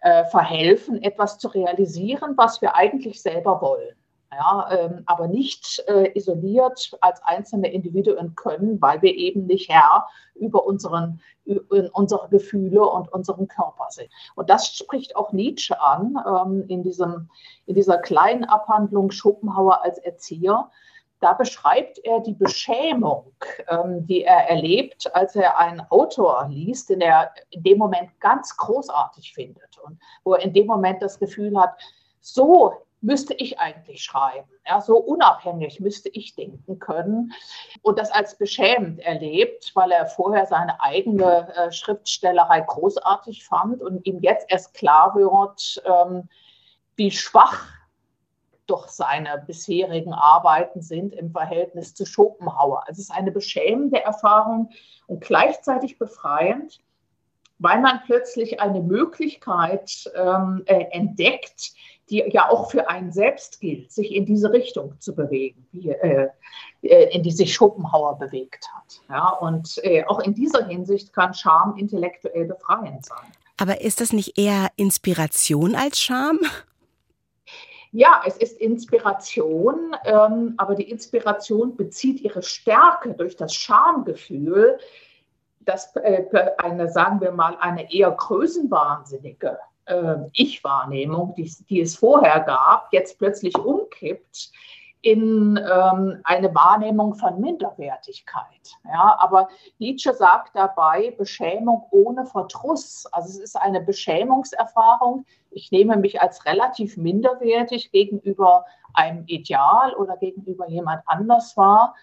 äh, verhelfen, etwas zu realisieren, was wir eigentlich selber wollen. Ja, ähm, aber nicht äh, isoliert als einzelne Individuen können, weil wir eben nicht Herr über unseren, über unsere Gefühle und unseren Körper sind. Und das spricht auch Nietzsche an ähm, in, diesem, in dieser kleinen Abhandlung Schopenhauer als Erzieher, da beschreibt er die Beschämung, ähm, die er erlebt, als er einen Autor liest, den er in dem Moment ganz großartig findet und wo er in dem Moment das Gefühl hat, so müsste ich eigentlich schreiben. Ja, so unabhängig müsste ich denken können. Und das als beschämend erlebt, weil er vorher seine eigene äh, Schriftstellerei großartig fand und ihm jetzt erst klar wird, ähm, wie schwach doch seine bisherigen Arbeiten sind im Verhältnis zu Schopenhauer. Also es ist eine beschämende Erfahrung und gleichzeitig befreiend, weil man plötzlich eine Möglichkeit ähm, äh, entdeckt, die ja auch für einen selbst gilt, sich in diese Richtung zu bewegen, wie, äh, äh in die sich Schopenhauer bewegt hat. Ja, und äh, auch in dieser Hinsicht kann Scham intellektuell befreiend sein. Aber ist das nicht eher Inspiration als Scham? Ja, es ist Inspiration, ähm, aber die Inspiration bezieht ihre Stärke durch das Schamgefühl, dass äh, eine, sagen wir mal, eine eher größenwahnsinnige äh, Ich-Wahrnehmung, die, die, es vorher gab, jetzt plötzlich umkippt in ähm, eine Wahrnehmung von Minderwertigkeit. Ja, aber Nietzsche sagt dabei Beschämung ohne Verdruss. Also es ist eine Beschämungserfahrung. Ich nehme mich als relativ minderwertig gegenüber einem Ideal oder gegenüber jemand anders wahr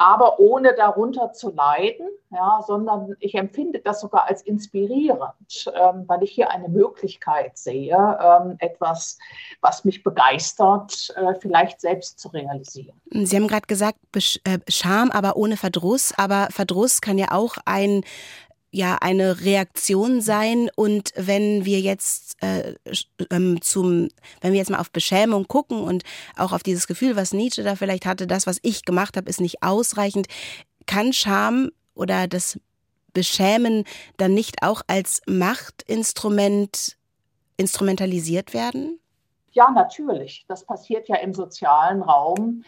aber ohne darunter zu leiden, ja, sondern ich empfinde das sogar als inspirierend, ähm, weil ich hier eine Möglichkeit sehe, ähm, etwas, was mich begeistert, äh, vielleicht selbst zu realisieren. Sie haben gerade gesagt, äh, Scham, aber ohne Verdruss. Aber Verdruss kann ja auch ein ja eine Reaktion sein und wenn wir jetzt äh, ähm, zum wenn wir jetzt mal auf Beschämung gucken und auch auf dieses Gefühl, was Nietzsche da vielleicht hatte, das was ich gemacht habe, ist nicht ausreichend, kann Scham oder das Beschämen dann nicht auch als Machtinstrument instrumentalisiert werden? Ja, natürlich. Das passiert ja im sozialen Raum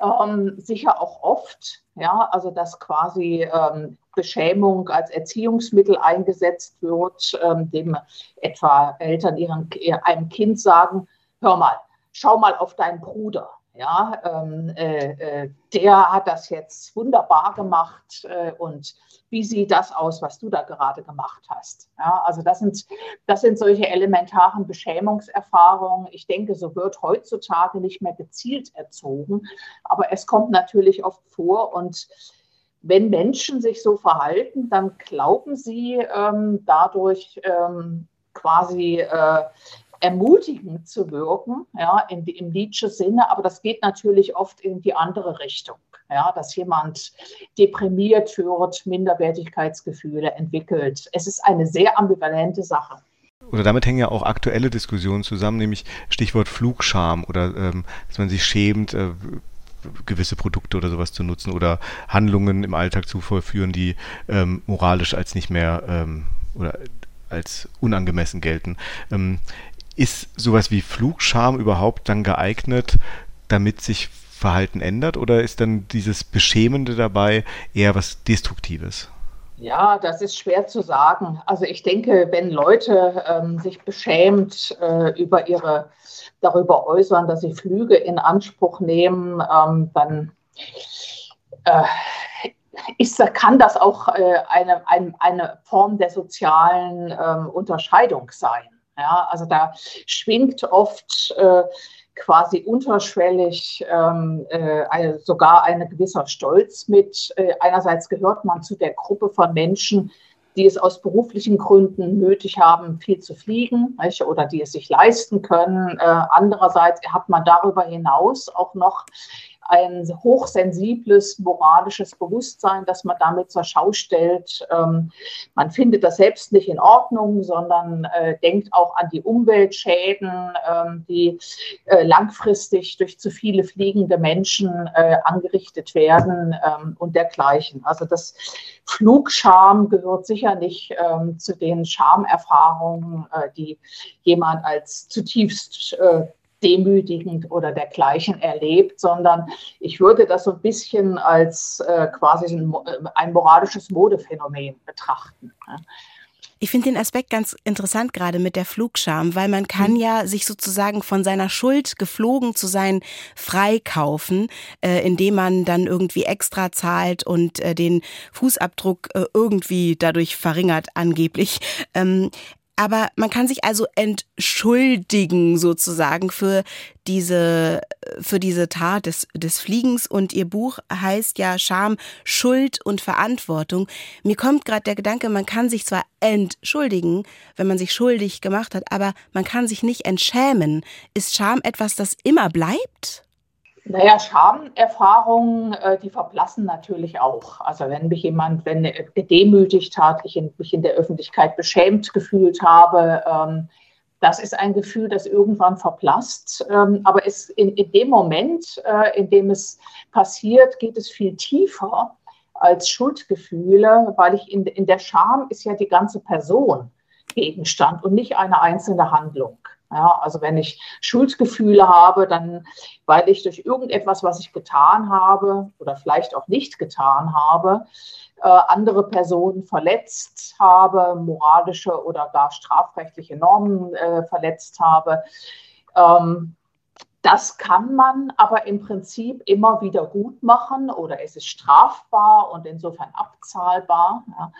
ähm, sicher auch oft. Ja, also dass quasi ähm, Beschämung als Erziehungsmittel eingesetzt wird, ähm, dem etwa Eltern ihren, einem Kind sagen, hör mal, schau mal auf deinen Bruder. Ja, ähm, äh, äh, der hat das jetzt wunderbar gemacht äh, und wie sieht das aus, was du da gerade gemacht hast? Ja, also das sind, das sind solche elementaren Beschämungserfahrungen. Ich denke, so wird heutzutage nicht mehr gezielt erzogen, aber es kommt natürlich oft vor und wenn Menschen sich so verhalten, dann glauben sie ähm, dadurch ähm, quasi äh, ermutigend zu wirken, ja, in, im Nietzsche-Sinne, aber das geht natürlich oft in die andere Richtung, ja, dass jemand deprimiert wird, Minderwertigkeitsgefühle entwickelt. Es ist eine sehr ambivalente Sache. Oder damit hängen ja auch aktuelle Diskussionen zusammen, nämlich Stichwort Flugscham oder ähm, dass man sich schämt, äh, gewisse Produkte oder sowas zu nutzen oder Handlungen im Alltag zu vollführen, die ähm, moralisch als nicht mehr ähm, oder als unangemessen gelten. Ähm, ist sowas wie Flugscham überhaupt dann geeignet, damit sich Verhalten ändert oder ist dann dieses Beschämende dabei eher was Destruktives? Ja, das ist schwer zu sagen. Also ich denke, wenn Leute ähm, sich beschämt äh, über ihre darüber äußern, dass sie Flüge in Anspruch nehmen, ähm, dann äh, ist, kann das auch äh, eine, ein, eine Form der sozialen ähm, Unterscheidung sein. Ja, also da schwingt oft äh, quasi unterschwellig ähm, äh, sogar ein gewisser Stolz mit. Äh, einerseits gehört man zu der Gruppe von Menschen, die es aus beruflichen Gründen nötig haben, viel zu fliegen nicht? oder die es sich leisten können. Äh, andererseits hat man darüber hinaus auch noch ein hochsensibles moralisches Bewusstsein, das man damit zur Schau stellt. Ähm, man findet das selbst nicht in Ordnung, sondern äh, denkt auch an die Umweltschäden, ähm, die äh, langfristig durch zu viele fliegende Menschen äh, angerichtet werden ähm, und dergleichen. Also das Flugscham gehört sicher nicht ähm, zu den Schamerfahrungen, äh, die jemand als zutiefst äh, demütigend oder dergleichen erlebt, sondern ich würde das so ein bisschen als äh, quasi ein, äh, ein, moralisches Modephänomen betrachten. Ich finde den Aspekt ganz interessant gerade mit der Flugscham, weil man kann mhm. ja sich sozusagen von seiner Schuld geflogen zu sein freikaufen, äh, indem man dann irgendwie extra zahlt und äh, den Fußabdruck äh, irgendwie dadurch verringert angeblich. Ähm, aber man kann sich also entschuldigen sozusagen für diese, für diese Tat des, des Fliegens. Und ihr Buch heißt ja Scham, Schuld und Verantwortung. Mir kommt gerade der Gedanke, man kann sich zwar entschuldigen, wenn man sich schuldig gemacht hat, aber man kann sich nicht entschämen. Ist Scham etwas, das immer bleibt? Naja, Schamerfahrungen, äh, die verblassen natürlich auch. Also wenn mich jemand wenn gedemütigt hat, ich mich in der Öffentlichkeit beschämt gefühlt habe, ähm, das ist ein Gefühl, das irgendwann verblasst. Ähm, aber es, in, in dem Moment, äh, in dem es passiert, geht es viel tiefer als Schuldgefühle, weil ich in, in der Scham ist ja die ganze Person Gegenstand und nicht eine einzelne Handlung. Ja, also wenn ich Schuldgefühle habe, dann weil ich durch irgendetwas, was ich getan habe oder vielleicht auch nicht getan habe, äh, andere Personen verletzt habe, moralische oder gar strafrechtliche Normen äh, verletzt habe. Ähm, das kann man aber im Prinzip immer wieder gut machen oder es ist strafbar und insofern abzahlbar. Ja.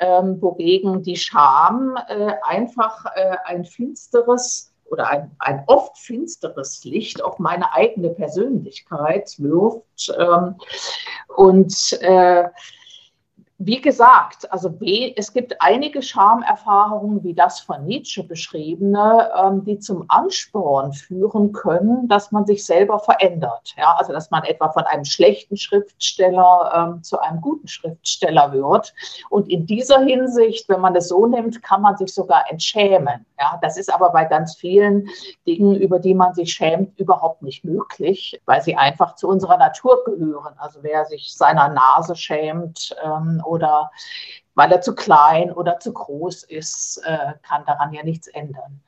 Ähm, wogegen die Scham äh, einfach äh, ein finsteres oder ein, ein oft finsteres Licht auf meine eigene Persönlichkeit wirft. Ähm, und äh, wie gesagt, also es gibt einige Schamerfahrungen, wie das von Nietzsche beschriebene, ähm, die zum Ansporn führen können, dass man sich selber verändert. Ja, also dass man etwa von einem schlechten Schriftsteller ähm, zu einem guten Schriftsteller wird. Und in dieser Hinsicht, wenn man das so nimmt, kann man sich sogar entschämen. Ja, das ist aber bei ganz vielen Dingen, über die man sich schämt, überhaupt nicht möglich, weil sie einfach zu unserer Natur gehören. Also wer sich seiner Nase schämt, ähm, oder weil er zu klein oder zu groß ist, äh, kann daran ja nichts ändern.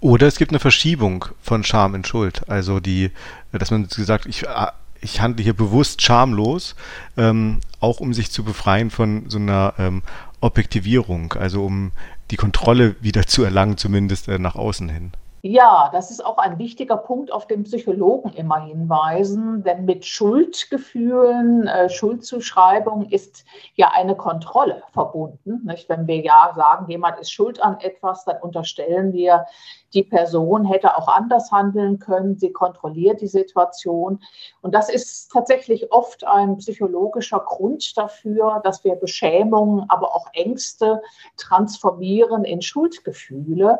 Oder es gibt eine Verschiebung von Scham in Schuld. Also die, dass man gesagt, ich, äh, ich handle hier bewusst schamlos, ähm, auch um sich zu befreien von so einer ähm, Objektivierung, also um die Kontrolle wieder zu erlangen, zumindest äh, nach außen hin. Ja, das ist auch ein wichtiger Punkt, auf den Psychologen immer hinweisen, denn mit Schuldgefühlen, äh, Schuldzuschreibung ist ja eine Kontrolle verbunden. Nicht? Wenn wir ja sagen, jemand ist schuld an etwas, dann unterstellen wir, die Person hätte auch anders handeln können, sie kontrolliert die Situation. Und das ist tatsächlich oft ein psychologischer Grund dafür, dass wir Beschämungen, aber auch Ängste transformieren in Schuldgefühle.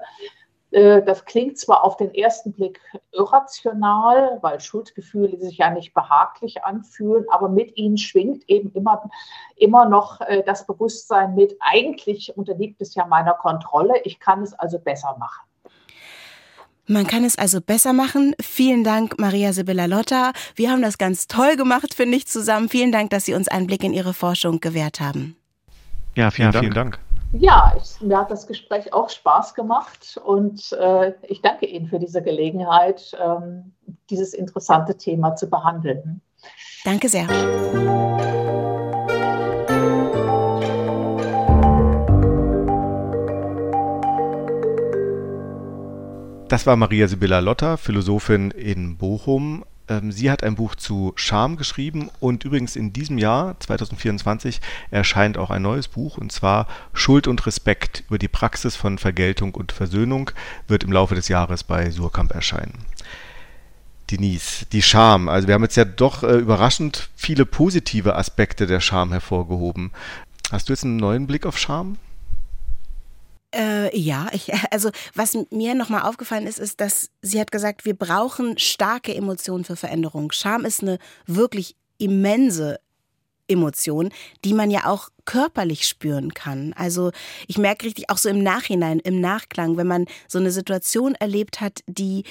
Äh, das klingt zwar auf den ersten Blick irrational, weil Schuldgefühle sich ja nicht behaglich anfühlen, aber mit ihnen schwingt eben immer, immer noch äh, das Bewusstsein mit, eigentlich unterliegt es ja meiner Kontrolle, ich kann es also besser machen. Man kann es also besser machen. Vielen Dank, Maria Sibylla Lotta. Wir haben das ganz toll gemacht, finde ich, zusammen. Vielen Dank, dass Sie uns einen Blick in Ihre Forschung gewährt haben. Ja, vielen, ja, Dank. Vielen Dank. Ja, ich, mir hat das Gespräch auch Spaß gemacht und äh, ich danke Ihnen für diese Gelegenheit, ähm, dieses interessante Thema zu behandeln. Danke sehr. Das war Maria Sibylla Lotter, Philosophin in Bochum. Ähm, sie hat ein Buch zu Scham geschrieben und übrigens in diesem Jahr, 2024, erscheint auch ein neues Buch und zwar Schuld und Respekt über die Praxis von Vergeltung und Versöhnung wird im Laufe des Jahres bei Surkamp erscheinen. Denise, die Scham. Also wir haben jetzt ja doch äh, überraschend viele positive Aspekte der Scham hervorgehoben. Hast du jetzt einen neuen Blick auf Scham? Äh, ja, ich, also was mir nochmal aufgefallen ist, ist, dass sie hat gesagt, wir brauchen starke Emotionen für Veränderung. Scham ist eine wirklich immense Emotion, die man ja auch körperlich spüren kann. Also ich merke richtig auch so im Nachhinein, im Nachklang, wenn man so eine Situation erlebt hat, die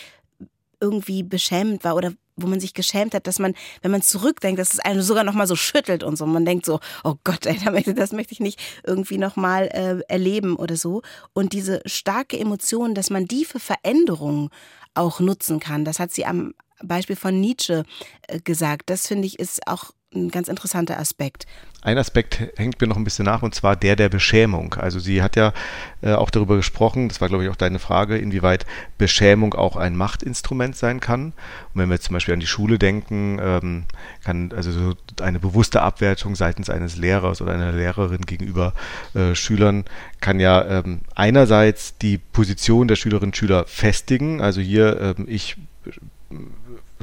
irgendwie beschämend war oder wo man sich geschämt hat, dass man, wenn man zurückdenkt, dass es einen sogar noch mal so schüttelt und so. Man denkt so, oh Gott, ey, das möchte ich nicht irgendwie noch mal äh, erleben oder so. Und diese starke Emotion, dass man die für Veränderungen auch nutzen kann, das hat sie am Beispiel von Nietzsche äh, gesagt. Das finde ich ist auch ein ganz interessanter Aspekt. Ein Aspekt hängt mir noch ein bisschen nach und zwar der der Beschämung. Also sie hat ja äh, auch darüber gesprochen, das war glaube ich auch deine Frage, inwieweit Beschämung auch ein Machtinstrument sein kann. Und wenn wir zum Beispiel an die Schule denken, ähm, kann also so eine bewusste Abwertung seitens eines Lehrers oder einer Lehrerin gegenüber äh, Schülern kann ja ähm, einerseits die Position der Schülerinnen und Schüler festigen. Also hier ähm, ich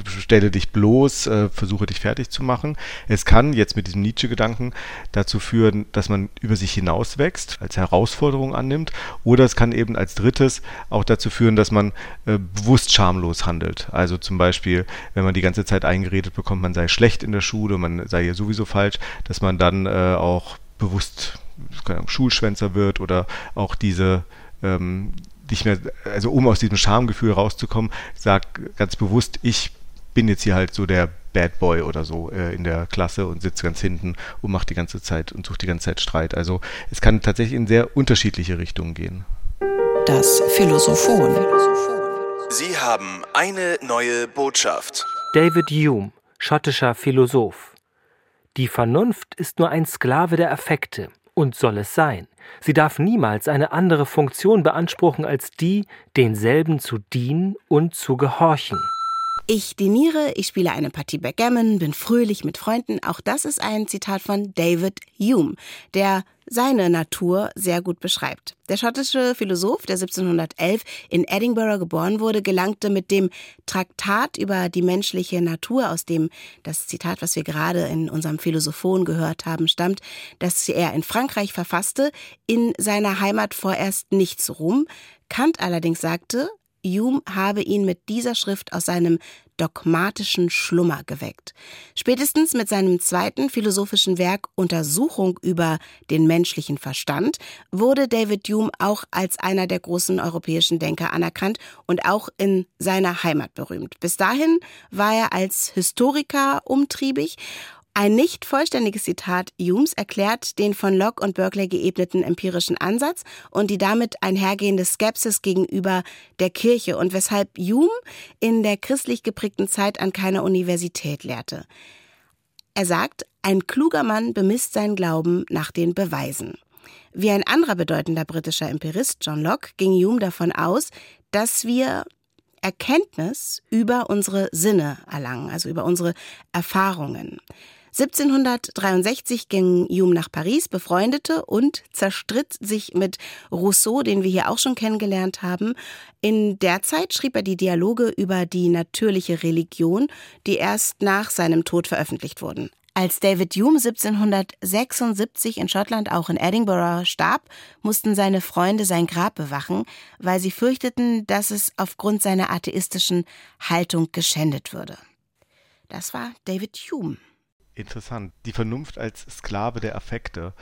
stelle dich bloß, äh, versuche dich fertig zu machen. Es kann jetzt mit diesem Nietzsche-Gedanken dazu führen, dass man über sich hinauswächst, als Herausforderung annimmt, oder es kann eben als drittes auch dazu führen, dass man äh, bewusst schamlos handelt. Also zum Beispiel, wenn man die ganze Zeit eingeredet bekommt, man sei schlecht in der Schule, man sei hier sowieso falsch, dass man dann äh, auch bewusst Ahnung, Schulschwänzer wird oder auch diese ähm, nicht mehr, also um aus diesem Schamgefühl rauszukommen, sagt ganz bewusst, ich bin jetzt hier halt so der Bad Boy oder so äh, in der Klasse und sitze ganz hinten und mache die ganze Zeit und suche die ganze Zeit Streit. Also es kann tatsächlich in sehr unterschiedliche Richtungen gehen. Das Philosophon. Sie haben eine neue Botschaft. David Hume, schottischer Philosoph. Die Vernunft ist nur ein Sklave der Affekte und soll es sein. Sie darf niemals eine andere Funktion beanspruchen als die, denselben zu dienen und zu gehorchen. Ich diniere, ich spiele eine Partie Backgammon, bin fröhlich mit Freunden. Auch das ist ein Zitat von David Hume, der seine Natur sehr gut beschreibt. Der schottische Philosoph, der 1711 in Edinburgh geboren wurde, gelangte mit dem Traktat über die menschliche Natur, aus dem das Zitat, was wir gerade in unserem Philosophon gehört haben, stammt, das er in Frankreich verfasste, in seiner Heimat vorerst nicht zu Ruhm. Kant allerdings sagte, Hume habe ihn mit dieser Schrift aus seinem dogmatischen Schlummer geweckt. Spätestens mit seinem zweiten philosophischen Werk Untersuchung über den menschlichen Verstand wurde David Hume auch als einer der großen europäischen Denker anerkannt und auch in seiner Heimat berühmt. Bis dahin war er als Historiker umtriebig ein nicht vollständiges Zitat Humes erklärt den von Locke und Berkeley geebneten empirischen Ansatz und die damit einhergehende Skepsis gegenüber der Kirche und weshalb Hume in der christlich geprägten Zeit an keiner Universität lehrte. Er sagt, ein kluger Mann bemisst seinen Glauben nach den Beweisen. Wie ein anderer bedeutender britischer Empirist, John Locke, ging Hume davon aus, dass wir Erkenntnis über unsere Sinne erlangen, also über unsere Erfahrungen. 1763 ging Hume nach Paris, befreundete und zerstritt sich mit Rousseau, den wir hier auch schon kennengelernt haben. In der Zeit schrieb er die Dialoge über die natürliche Religion, die erst nach seinem Tod veröffentlicht wurden. Als David Hume 1776 in Schottland auch in Edinburgh starb, mussten seine Freunde sein Grab bewachen, weil sie fürchteten, dass es aufgrund seiner atheistischen Haltung geschändet würde. Das war David Hume. Interessant. Die Vernunft als Sklave der Affekte.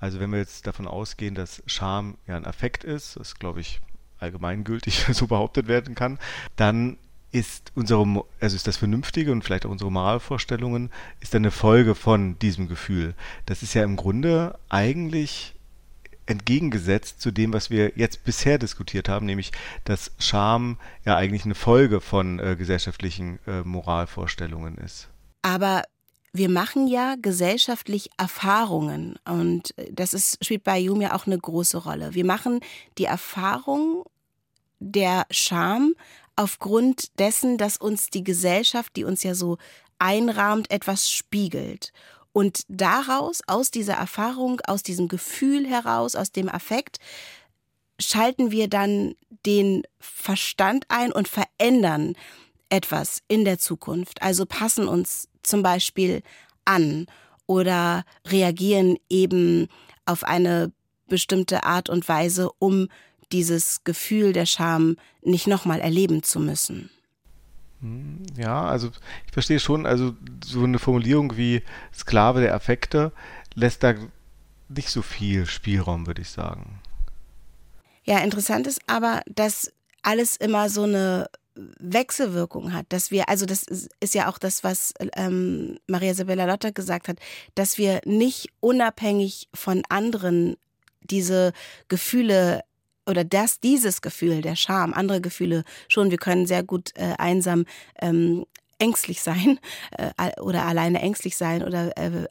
Also wenn wir jetzt davon ausgehen, dass Scham ja ein Affekt ist, das glaube ich allgemeingültig so behauptet werden kann, dann ist unsere, also ist das Vernünftige und vielleicht auch unsere Moralvorstellungen, ist eine Folge von diesem Gefühl. Das ist ja im Grunde eigentlich entgegengesetzt zu dem, was wir jetzt bisher diskutiert haben, nämlich dass Scham ja eigentlich eine Folge von äh, gesellschaftlichen äh, Moralvorstellungen ist. Aber wir machen ja gesellschaftlich Erfahrungen und das ist, spielt bei Hume ja auch eine große Rolle. Wir machen die Erfahrung der Scham aufgrund dessen, dass uns die Gesellschaft, die uns ja so einrahmt, etwas spiegelt. Und daraus, aus dieser Erfahrung, aus diesem Gefühl heraus, aus dem Affekt, schalten wir dann den Verstand ein und verändern etwas in der Zukunft. Also passen uns zum Beispiel an oder reagieren eben auf eine bestimmte Art und Weise, um dieses Gefühl der Scham nicht nochmal erleben zu müssen. Hm, ja, also ich verstehe schon, also so eine Formulierung wie Sklave der Affekte lässt da nicht so viel Spielraum, würde ich sagen. Ja, interessant ist aber, dass alles immer so eine Wechselwirkung hat, dass wir, also das ist ja auch das, was ähm, Maria Isabella Lotter gesagt hat, dass wir nicht unabhängig von anderen diese Gefühle oder dass dieses Gefühl der Scham, andere Gefühle schon, wir können sehr gut äh, einsam ähm, ängstlich sein äh, oder alleine ängstlich sein oder äh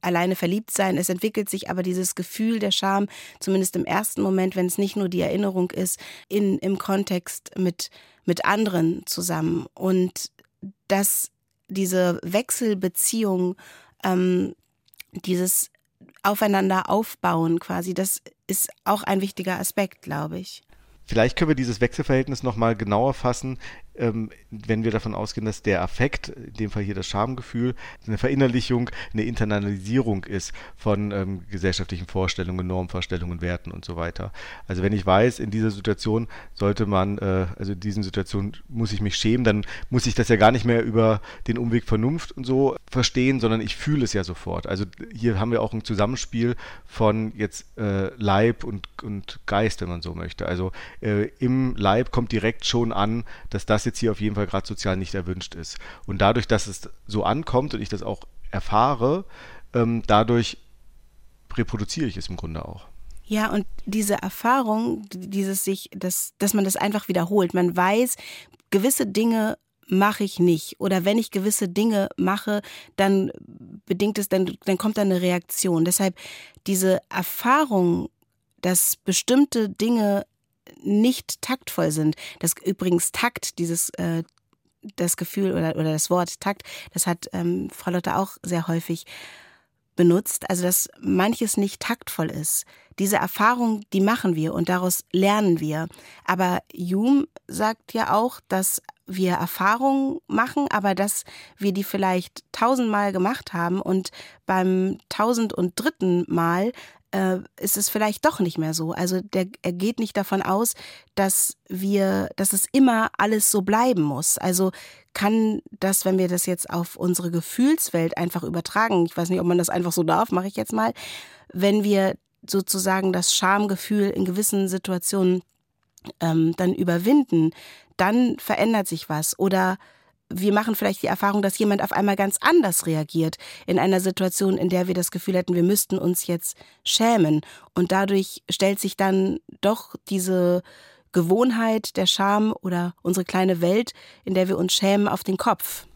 alleine verliebt sein. Es entwickelt sich aber dieses Gefühl der Scham, zumindest im ersten Moment, wenn es nicht nur die Erinnerung ist, in, im Kontext mit, mit anderen zusammen. Und dass diese Wechselbeziehung, ähm, dieses Aufeinander aufbauen quasi, das ist auch ein wichtiger Aspekt, glaube ich. Vielleicht können wir dieses Wechselverhältnis nochmal genauer fassen, ähm, wenn wir davon ausgehen, dass der Affekt, in dem Fall hier das Schamgefühl, eine Verinnerlichung, eine Internalisierung ist von ähm, gesellschaftlichen Vorstellungen, Normvorstellungen, Werten und so weiter. Also wenn ich weiß, in dieser Situation sollte man, äh, also in diesen Situationen muss ich mich schämen, dann muss ich das ja gar nicht mehr über den Umweg Vernunft und so verstehen, sondern ich fühle es ja sofort. Also hier haben wir auch ein Zusammenspiel von jetzt äh, Leib und, und Geist, wenn man so möchte. Also äh, im Leib kommt direkt schon an, dass das jetzt hier auf jeden Fall gerade sozial nicht erwünscht ist. Und dadurch, dass es so ankommt und ich das auch erfahre, ähm, dadurch reproduziere ich es im Grunde auch. Ja, und diese Erfahrung, dieses sich, dass, dass man das einfach wiederholt. Man weiß, gewisse Dinge mache ich nicht. Oder wenn ich gewisse Dinge mache, dann bedingt es, dann, dann kommt da eine Reaktion. Deshalb diese Erfahrung, dass bestimmte Dinge nicht taktvoll sind. Das übrigens Takt, dieses äh, das Gefühl oder, oder das Wort Takt, das hat ähm, Frau Lotte auch sehr häufig benutzt, also dass manches nicht taktvoll ist. Diese Erfahrung, die machen wir und daraus lernen wir. Aber Hume sagt ja auch, dass wir Erfahrungen machen, aber dass wir die vielleicht tausendmal gemacht haben und beim tausend und dritten Mal äh, ist es vielleicht doch nicht mehr so. Also der, er geht nicht davon aus, dass wir, dass es immer alles so bleiben muss. Also kann das, wenn wir das jetzt auf unsere Gefühlswelt einfach übertragen, ich weiß nicht, ob man das einfach so darf, mache ich jetzt mal, wenn wir sozusagen das Schamgefühl in gewissen Situationen ähm, dann überwinden, dann verändert sich was. Oder wir machen vielleicht die Erfahrung, dass jemand auf einmal ganz anders reagiert in einer Situation, in der wir das Gefühl hätten, wir müssten uns jetzt schämen. Und dadurch stellt sich dann doch diese Gewohnheit der Scham oder unsere kleine Welt, in der wir uns schämen, auf den Kopf.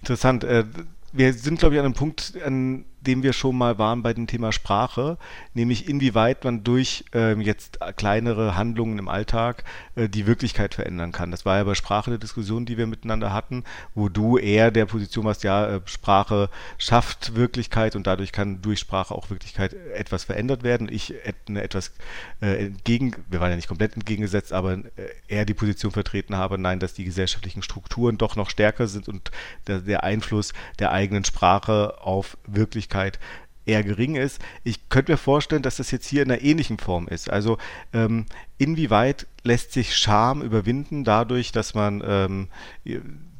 Interessant. Äh, wir sind, glaube ich, an einem Punkt, an dem wir schon mal waren bei dem Thema Sprache, nämlich inwieweit man durch ähm, jetzt kleinere Handlungen im Alltag äh, die Wirklichkeit verändern kann. Das war ja bei Sprache eine Diskussion, die wir miteinander hatten, wo du eher der Position warst, ja, äh, Sprache schafft Wirklichkeit und dadurch kann durch Sprache auch Wirklichkeit etwas verändert werden. Ich eine etwas äh, entgegen, wir waren ja nicht komplett entgegengesetzt, aber äh, eher die Position vertreten habe, nein, dass die gesellschaftlichen Strukturen doch noch stärker sind und der, der Einfluss der eigenen Sprache auf Wirklichkeit Wahrscheinlichkeit eher gering ist. Ich könnte mir vorstellen, dass das jetzt hier in einer ähnlichen Form ist. Also ähm, inwieweit lässt sich Scham überwinden dadurch, dass man ähm,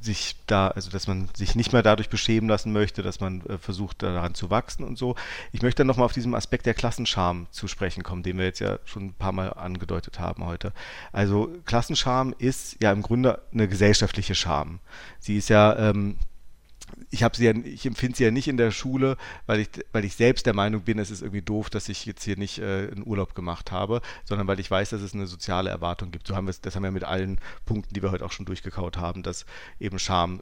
sich da, also dass man sich nicht mehr dadurch beschämen lassen möchte, dass man äh, versucht daran zu wachsen und so. Ich möchte dann nochmal auf diesen Aspekt der Klassenscham zu sprechen kommen, den wir jetzt ja schon ein paar Mal angedeutet haben heute. Also Klassenscham ist ja im Grunde eine gesellschaftliche Scham. Sie ist ja ähm, ich habe sie ja, ich empfinde sie ja nicht in der Schule, weil ich, weil ich selbst der Meinung bin, es ist irgendwie doof, dass ich jetzt hier nicht äh, einen Urlaub gemacht habe, sondern weil ich weiß, dass es eine soziale Erwartung gibt. So haben wir das haben wir mit allen Punkten, die wir heute auch schon durchgekaut haben, dass eben Scham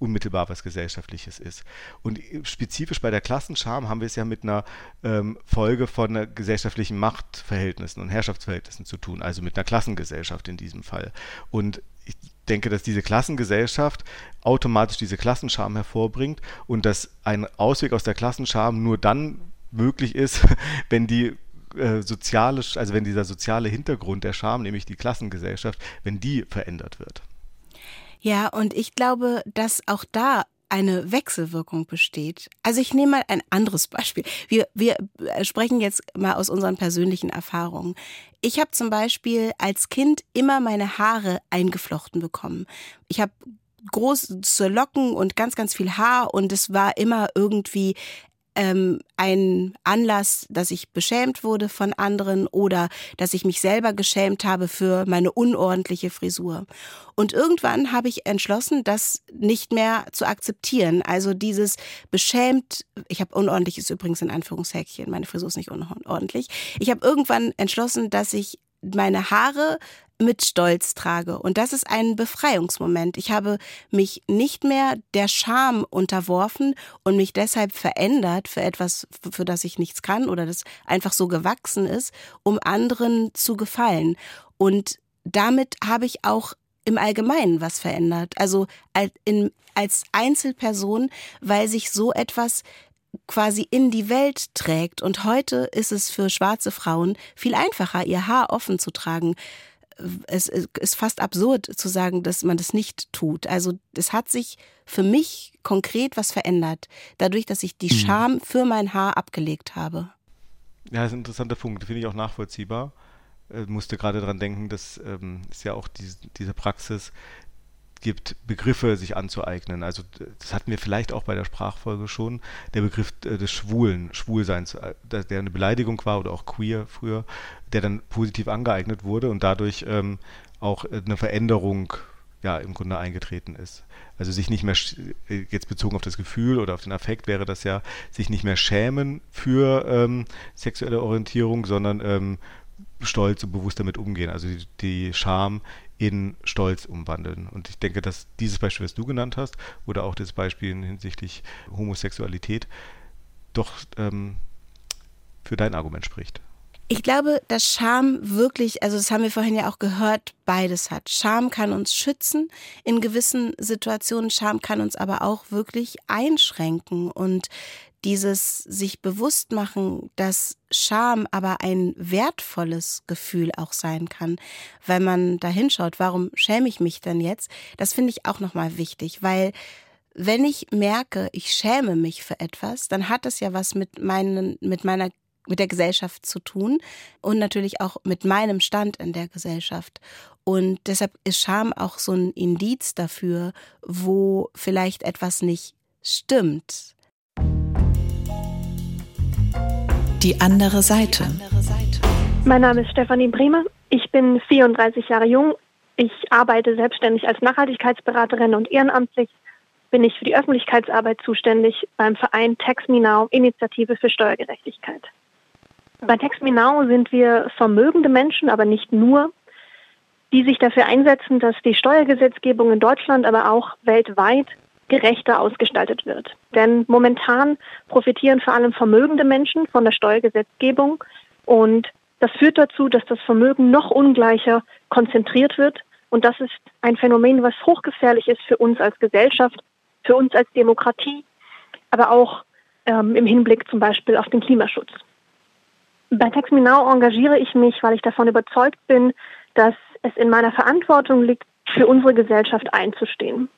unmittelbar was Gesellschaftliches ist. Und spezifisch bei der Klassenscham haben wir es ja mit einer ähm, Folge von gesellschaftlichen Machtverhältnissen und Herrschaftsverhältnissen zu tun, also mit einer Klassengesellschaft in diesem Fall. Und ich denke, dass diese Klassengesellschaft automatisch diese Klassenscham hervorbringt und dass ein Ausweg aus der Klassenscham nur dann möglich ist, wenn die äh, soziale, also wenn dieser soziale Hintergrund der Scham, nämlich die Klassengesellschaft, wenn die verändert wird. Ja, und ich glaube, dass auch da eine Wechselwirkung besteht. Also ich nehme mal ein anderes Beispiel. Wir, wir sprechen jetzt mal aus unseren persönlichen Erfahrungen. Ich habe zum Beispiel als Kind immer meine Haare eingeflochten bekommen. Ich habe große Locken und ganz, ganz viel Haar und es war immer irgendwie ähm, ein Anlass, dass ich beschämt wurde von anderen oder dass ich mich selber geschämt habe für meine unordentliche Frisur. Und irgendwann habe ich entschlossen, das nicht mehr zu akzeptieren. Also dieses beschämt, ich habe unordentliches übrigens in Anführungshäkchen, meine Frisur ist nicht unordentlich. Ich habe irgendwann entschlossen, dass ich meine Haare mit Stolz trage. Und das ist ein Befreiungsmoment. Ich habe mich nicht mehr der Scham unterworfen und mich deshalb verändert für etwas, für das ich nichts kann oder das einfach so gewachsen ist, um anderen zu gefallen. Und damit habe ich auch im Allgemeinen was verändert. Also als Einzelperson, weil sich so etwas quasi in die Welt trägt. Und heute ist es für schwarze Frauen viel einfacher, ihr Haar offen zu tragen. Es ist fast absurd zu sagen, dass man das nicht tut. Also es hat sich für mich konkret was verändert, dadurch, dass ich die hm. Scham für mein Haar abgelegt habe. Ja, das ist ein interessanter Punkt, finde ich auch nachvollziehbar. Ich äh, musste gerade daran denken, dass ähm, ist ja auch diese, diese Praxis gibt, Begriffe sich anzueignen. Also das hatten wir vielleicht auch bei der Sprachfolge schon, der Begriff äh, des Schwulen, Schwulseins, äh, der eine Beleidigung war oder auch queer früher, der dann positiv angeeignet wurde und dadurch ähm, auch eine Veränderung ja im Grunde eingetreten ist. Also sich nicht mehr, äh, jetzt bezogen auf das Gefühl oder auf den Affekt wäre das ja, sich nicht mehr schämen für ähm, sexuelle Orientierung, sondern ähm, stolz und bewusst damit umgehen. Also die, die Scham in Stolz umwandeln. Und ich denke, dass dieses Beispiel, was du genannt hast, oder auch das Beispiel hinsichtlich Homosexualität, doch ähm, für dein Argument spricht. Ich glaube, dass Scham wirklich, also das haben wir vorhin ja auch gehört, beides hat. Scham kann uns schützen in gewissen Situationen, Scham kann uns aber auch wirklich einschränken und dieses sich bewusst machen, dass Scham aber ein wertvolles Gefühl auch sein kann, weil man da hinschaut, warum schäme ich mich denn jetzt? Das finde ich auch nochmal wichtig, weil wenn ich merke, ich schäme mich für etwas, dann hat das ja was mit meinen, mit meiner mit der Gesellschaft zu tun und natürlich auch mit meinem Stand in der Gesellschaft. Und deshalb ist Scham auch so ein Indiz dafür, wo vielleicht etwas nicht stimmt. Die andere Seite. Mein Name ist Stefanie Bremer. Ich bin 34 Jahre jung. Ich arbeite selbstständig als Nachhaltigkeitsberaterin und ehrenamtlich bin ich für die Öffentlichkeitsarbeit zuständig beim Verein Tax Me Now Initiative für Steuergerechtigkeit. Bei Text Me Now sind wir vermögende Menschen, aber nicht nur, die sich dafür einsetzen, dass die Steuergesetzgebung in Deutschland, aber auch weltweit gerechter ausgestaltet wird. Denn momentan profitieren vor allem vermögende Menschen von der Steuergesetzgebung und das führt dazu, dass das Vermögen noch ungleicher konzentriert wird. Und das ist ein Phänomen, was hochgefährlich ist für uns als Gesellschaft, für uns als Demokratie, aber auch ähm, im Hinblick zum Beispiel auf den Klimaschutz. Bei Text Me Now engagiere ich mich, weil ich davon überzeugt bin, dass es in meiner Verantwortung liegt, für unsere Gesellschaft einzustehen.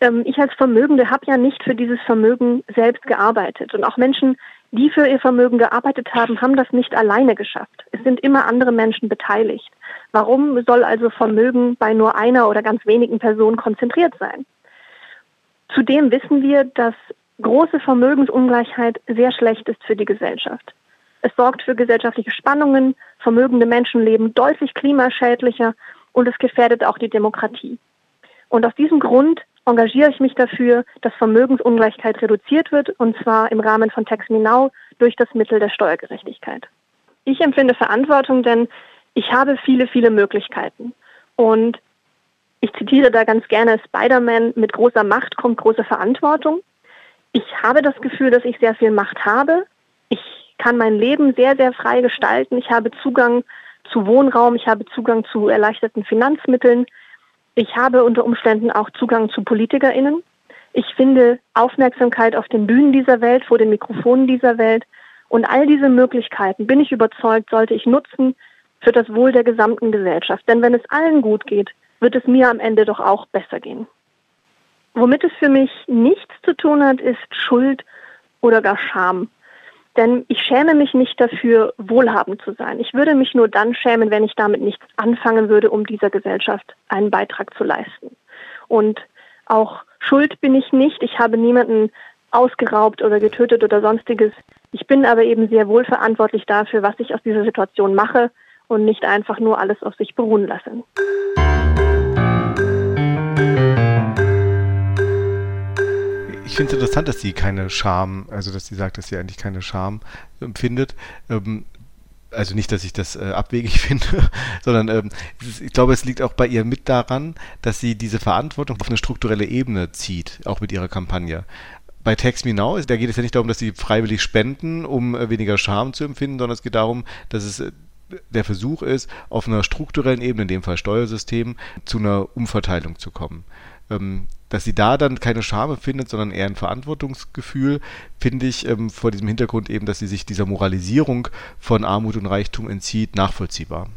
Ähm, ich als Vermögende habe ja nicht für dieses Vermögen selbst gearbeitet. Und auch Menschen, die für ihr Vermögen gearbeitet haben, haben das nicht alleine geschafft. Es sind immer andere Menschen beteiligt. Warum soll also Vermögen bei nur einer oder ganz wenigen Personen konzentriert sein? Zudem wissen wir, dass große Vermögensungleichheit sehr schlecht ist für die Gesellschaft. Es sorgt für gesellschaftliche Spannungen, vermögende Menschen leben deutlich klimaschädlicher und es gefährdet auch die Demokratie. Und aus diesem Grund engagiere ich mich dafür, dass Vermögensungleichheit reduziert wird, und zwar im Rahmen von Tax Me Now durch das Mittel der Steuergerechtigkeit. Ich empfinde Verantwortung, denn ich habe viele, viele Möglichkeiten. Und ich zitiere da ganz gerne Spider-Man, mit großer Macht kommt große Verantwortung. Ich habe das Gefühl, dass ich sehr viel Macht habe. Ich kann mein Leben sehr, sehr frei gestalten. Ich habe Zugang zu Wohnraum, ich habe Zugang zu erleichterten Finanzmitteln. Ich habe unter Umständen auch Zugang zu PolitikerInnen. Ich finde Aufmerksamkeit auf den Bühnen dieser Welt, vor den Mikrofonen dieser Welt. Und all diese Möglichkeiten, bin ich überzeugt, sollte ich nutzen für das Wohl der gesamten Gesellschaft. Denn wenn es allen gut geht, wird es mir am Ende doch auch besser gehen. Womit es für mich nichts zu tun hat, ist Schuld oder gar Scham. Denn ich schäme mich nicht dafür, wohlhabend zu sein. Ich würde mich nur dann schämen, wenn ich damit nichts anfangen würde, um dieser Gesellschaft einen Beitrag zu leisten. Und auch schuld bin ich nicht. Ich habe niemanden ausgeraubt oder getötet oder sonstiges. Ich bin aber eben sehr wohl verantwortlich dafür, was ich aus dieser Situation mache und nicht einfach nur alles auf sich beruhen lasse. Ich finde es interessant, dass sie keine Scham, also dass sie sagt, dass sie eigentlich keine Scham empfindet. Ähm, also nicht, dass ich das äh, abwegig finde, sondern ähm, ist, ich glaube, es liegt auch bei ihr mit daran, dass sie diese Verantwortung auf eine strukturelle Ebene zieht, auch mit ihrer Kampagne. Bei Text Me Now, da geht es ja nicht darum, dass sie freiwillig spenden, um äh, weniger Scham zu empfinden, sondern es geht darum, dass es äh, der Versuch ist, auf einer strukturellen Ebene, in dem Fall Steuersystem, zu einer Umverteilung zu kommen. Ähm, dass sie da dann keine Scham findet, sondern eher ein Verantwortungsgefühl, finde ich ähm, vor diesem Hintergrund eben, dass sie sich dieser Moralisierung von Armut und Reichtum entzieht, nachvollziehbar.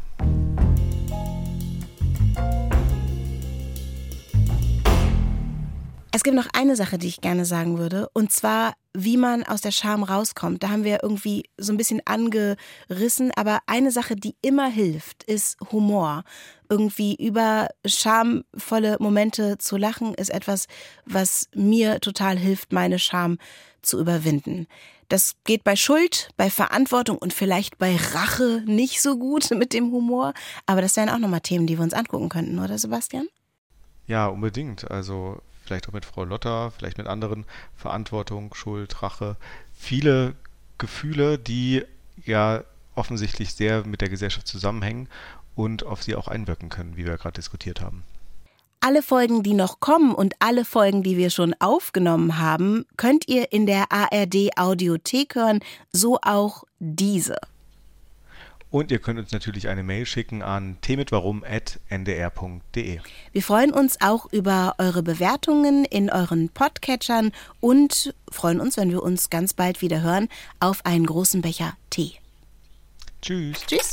Es gibt noch eine Sache, die ich gerne sagen würde, und zwar, wie man aus der Scham rauskommt. Da haben wir irgendwie so ein bisschen angerissen, aber eine Sache, die immer hilft, ist Humor. Irgendwie über schamvolle Momente zu lachen, ist etwas, was mir total hilft, meine Scham zu überwinden. Das geht bei Schuld, bei Verantwortung und vielleicht bei Rache nicht so gut mit dem Humor, aber das wären auch nochmal Themen, die wir uns angucken könnten, oder Sebastian? Ja, unbedingt. Also vielleicht auch mit Frau Lotter, vielleicht mit anderen. Verantwortung, Schuld, Rache. Viele Gefühle, die ja offensichtlich sehr mit der Gesellschaft zusammenhängen und auf sie auch einwirken können, wie wir gerade diskutiert haben. Alle Folgen, die noch kommen und alle Folgen, die wir schon aufgenommen haben, könnt ihr in der ARD Audiothek hören, so auch diese. Und ihr könnt uns natürlich eine Mail schicken an themitwarum.ndr.de. Wir freuen uns auch über eure Bewertungen in euren Podcatchern und freuen uns, wenn wir uns ganz bald wieder hören, auf einen großen Becher Tee. Tschüss. Tschüss.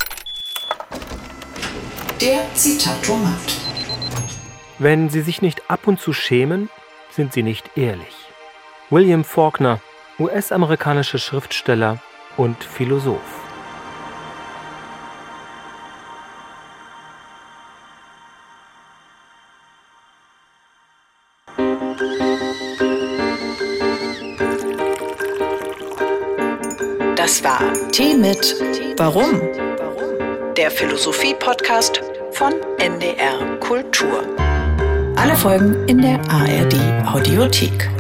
Der Zitatomat. Wenn Sie sich nicht ab und zu schämen, sind Sie nicht ehrlich. William Faulkner, US-amerikanischer Schriftsteller und Philosoph. Tee mit Warum? Der Philosophie-Podcast von NDR Kultur. Alle Folgen in der ARD Audiothek.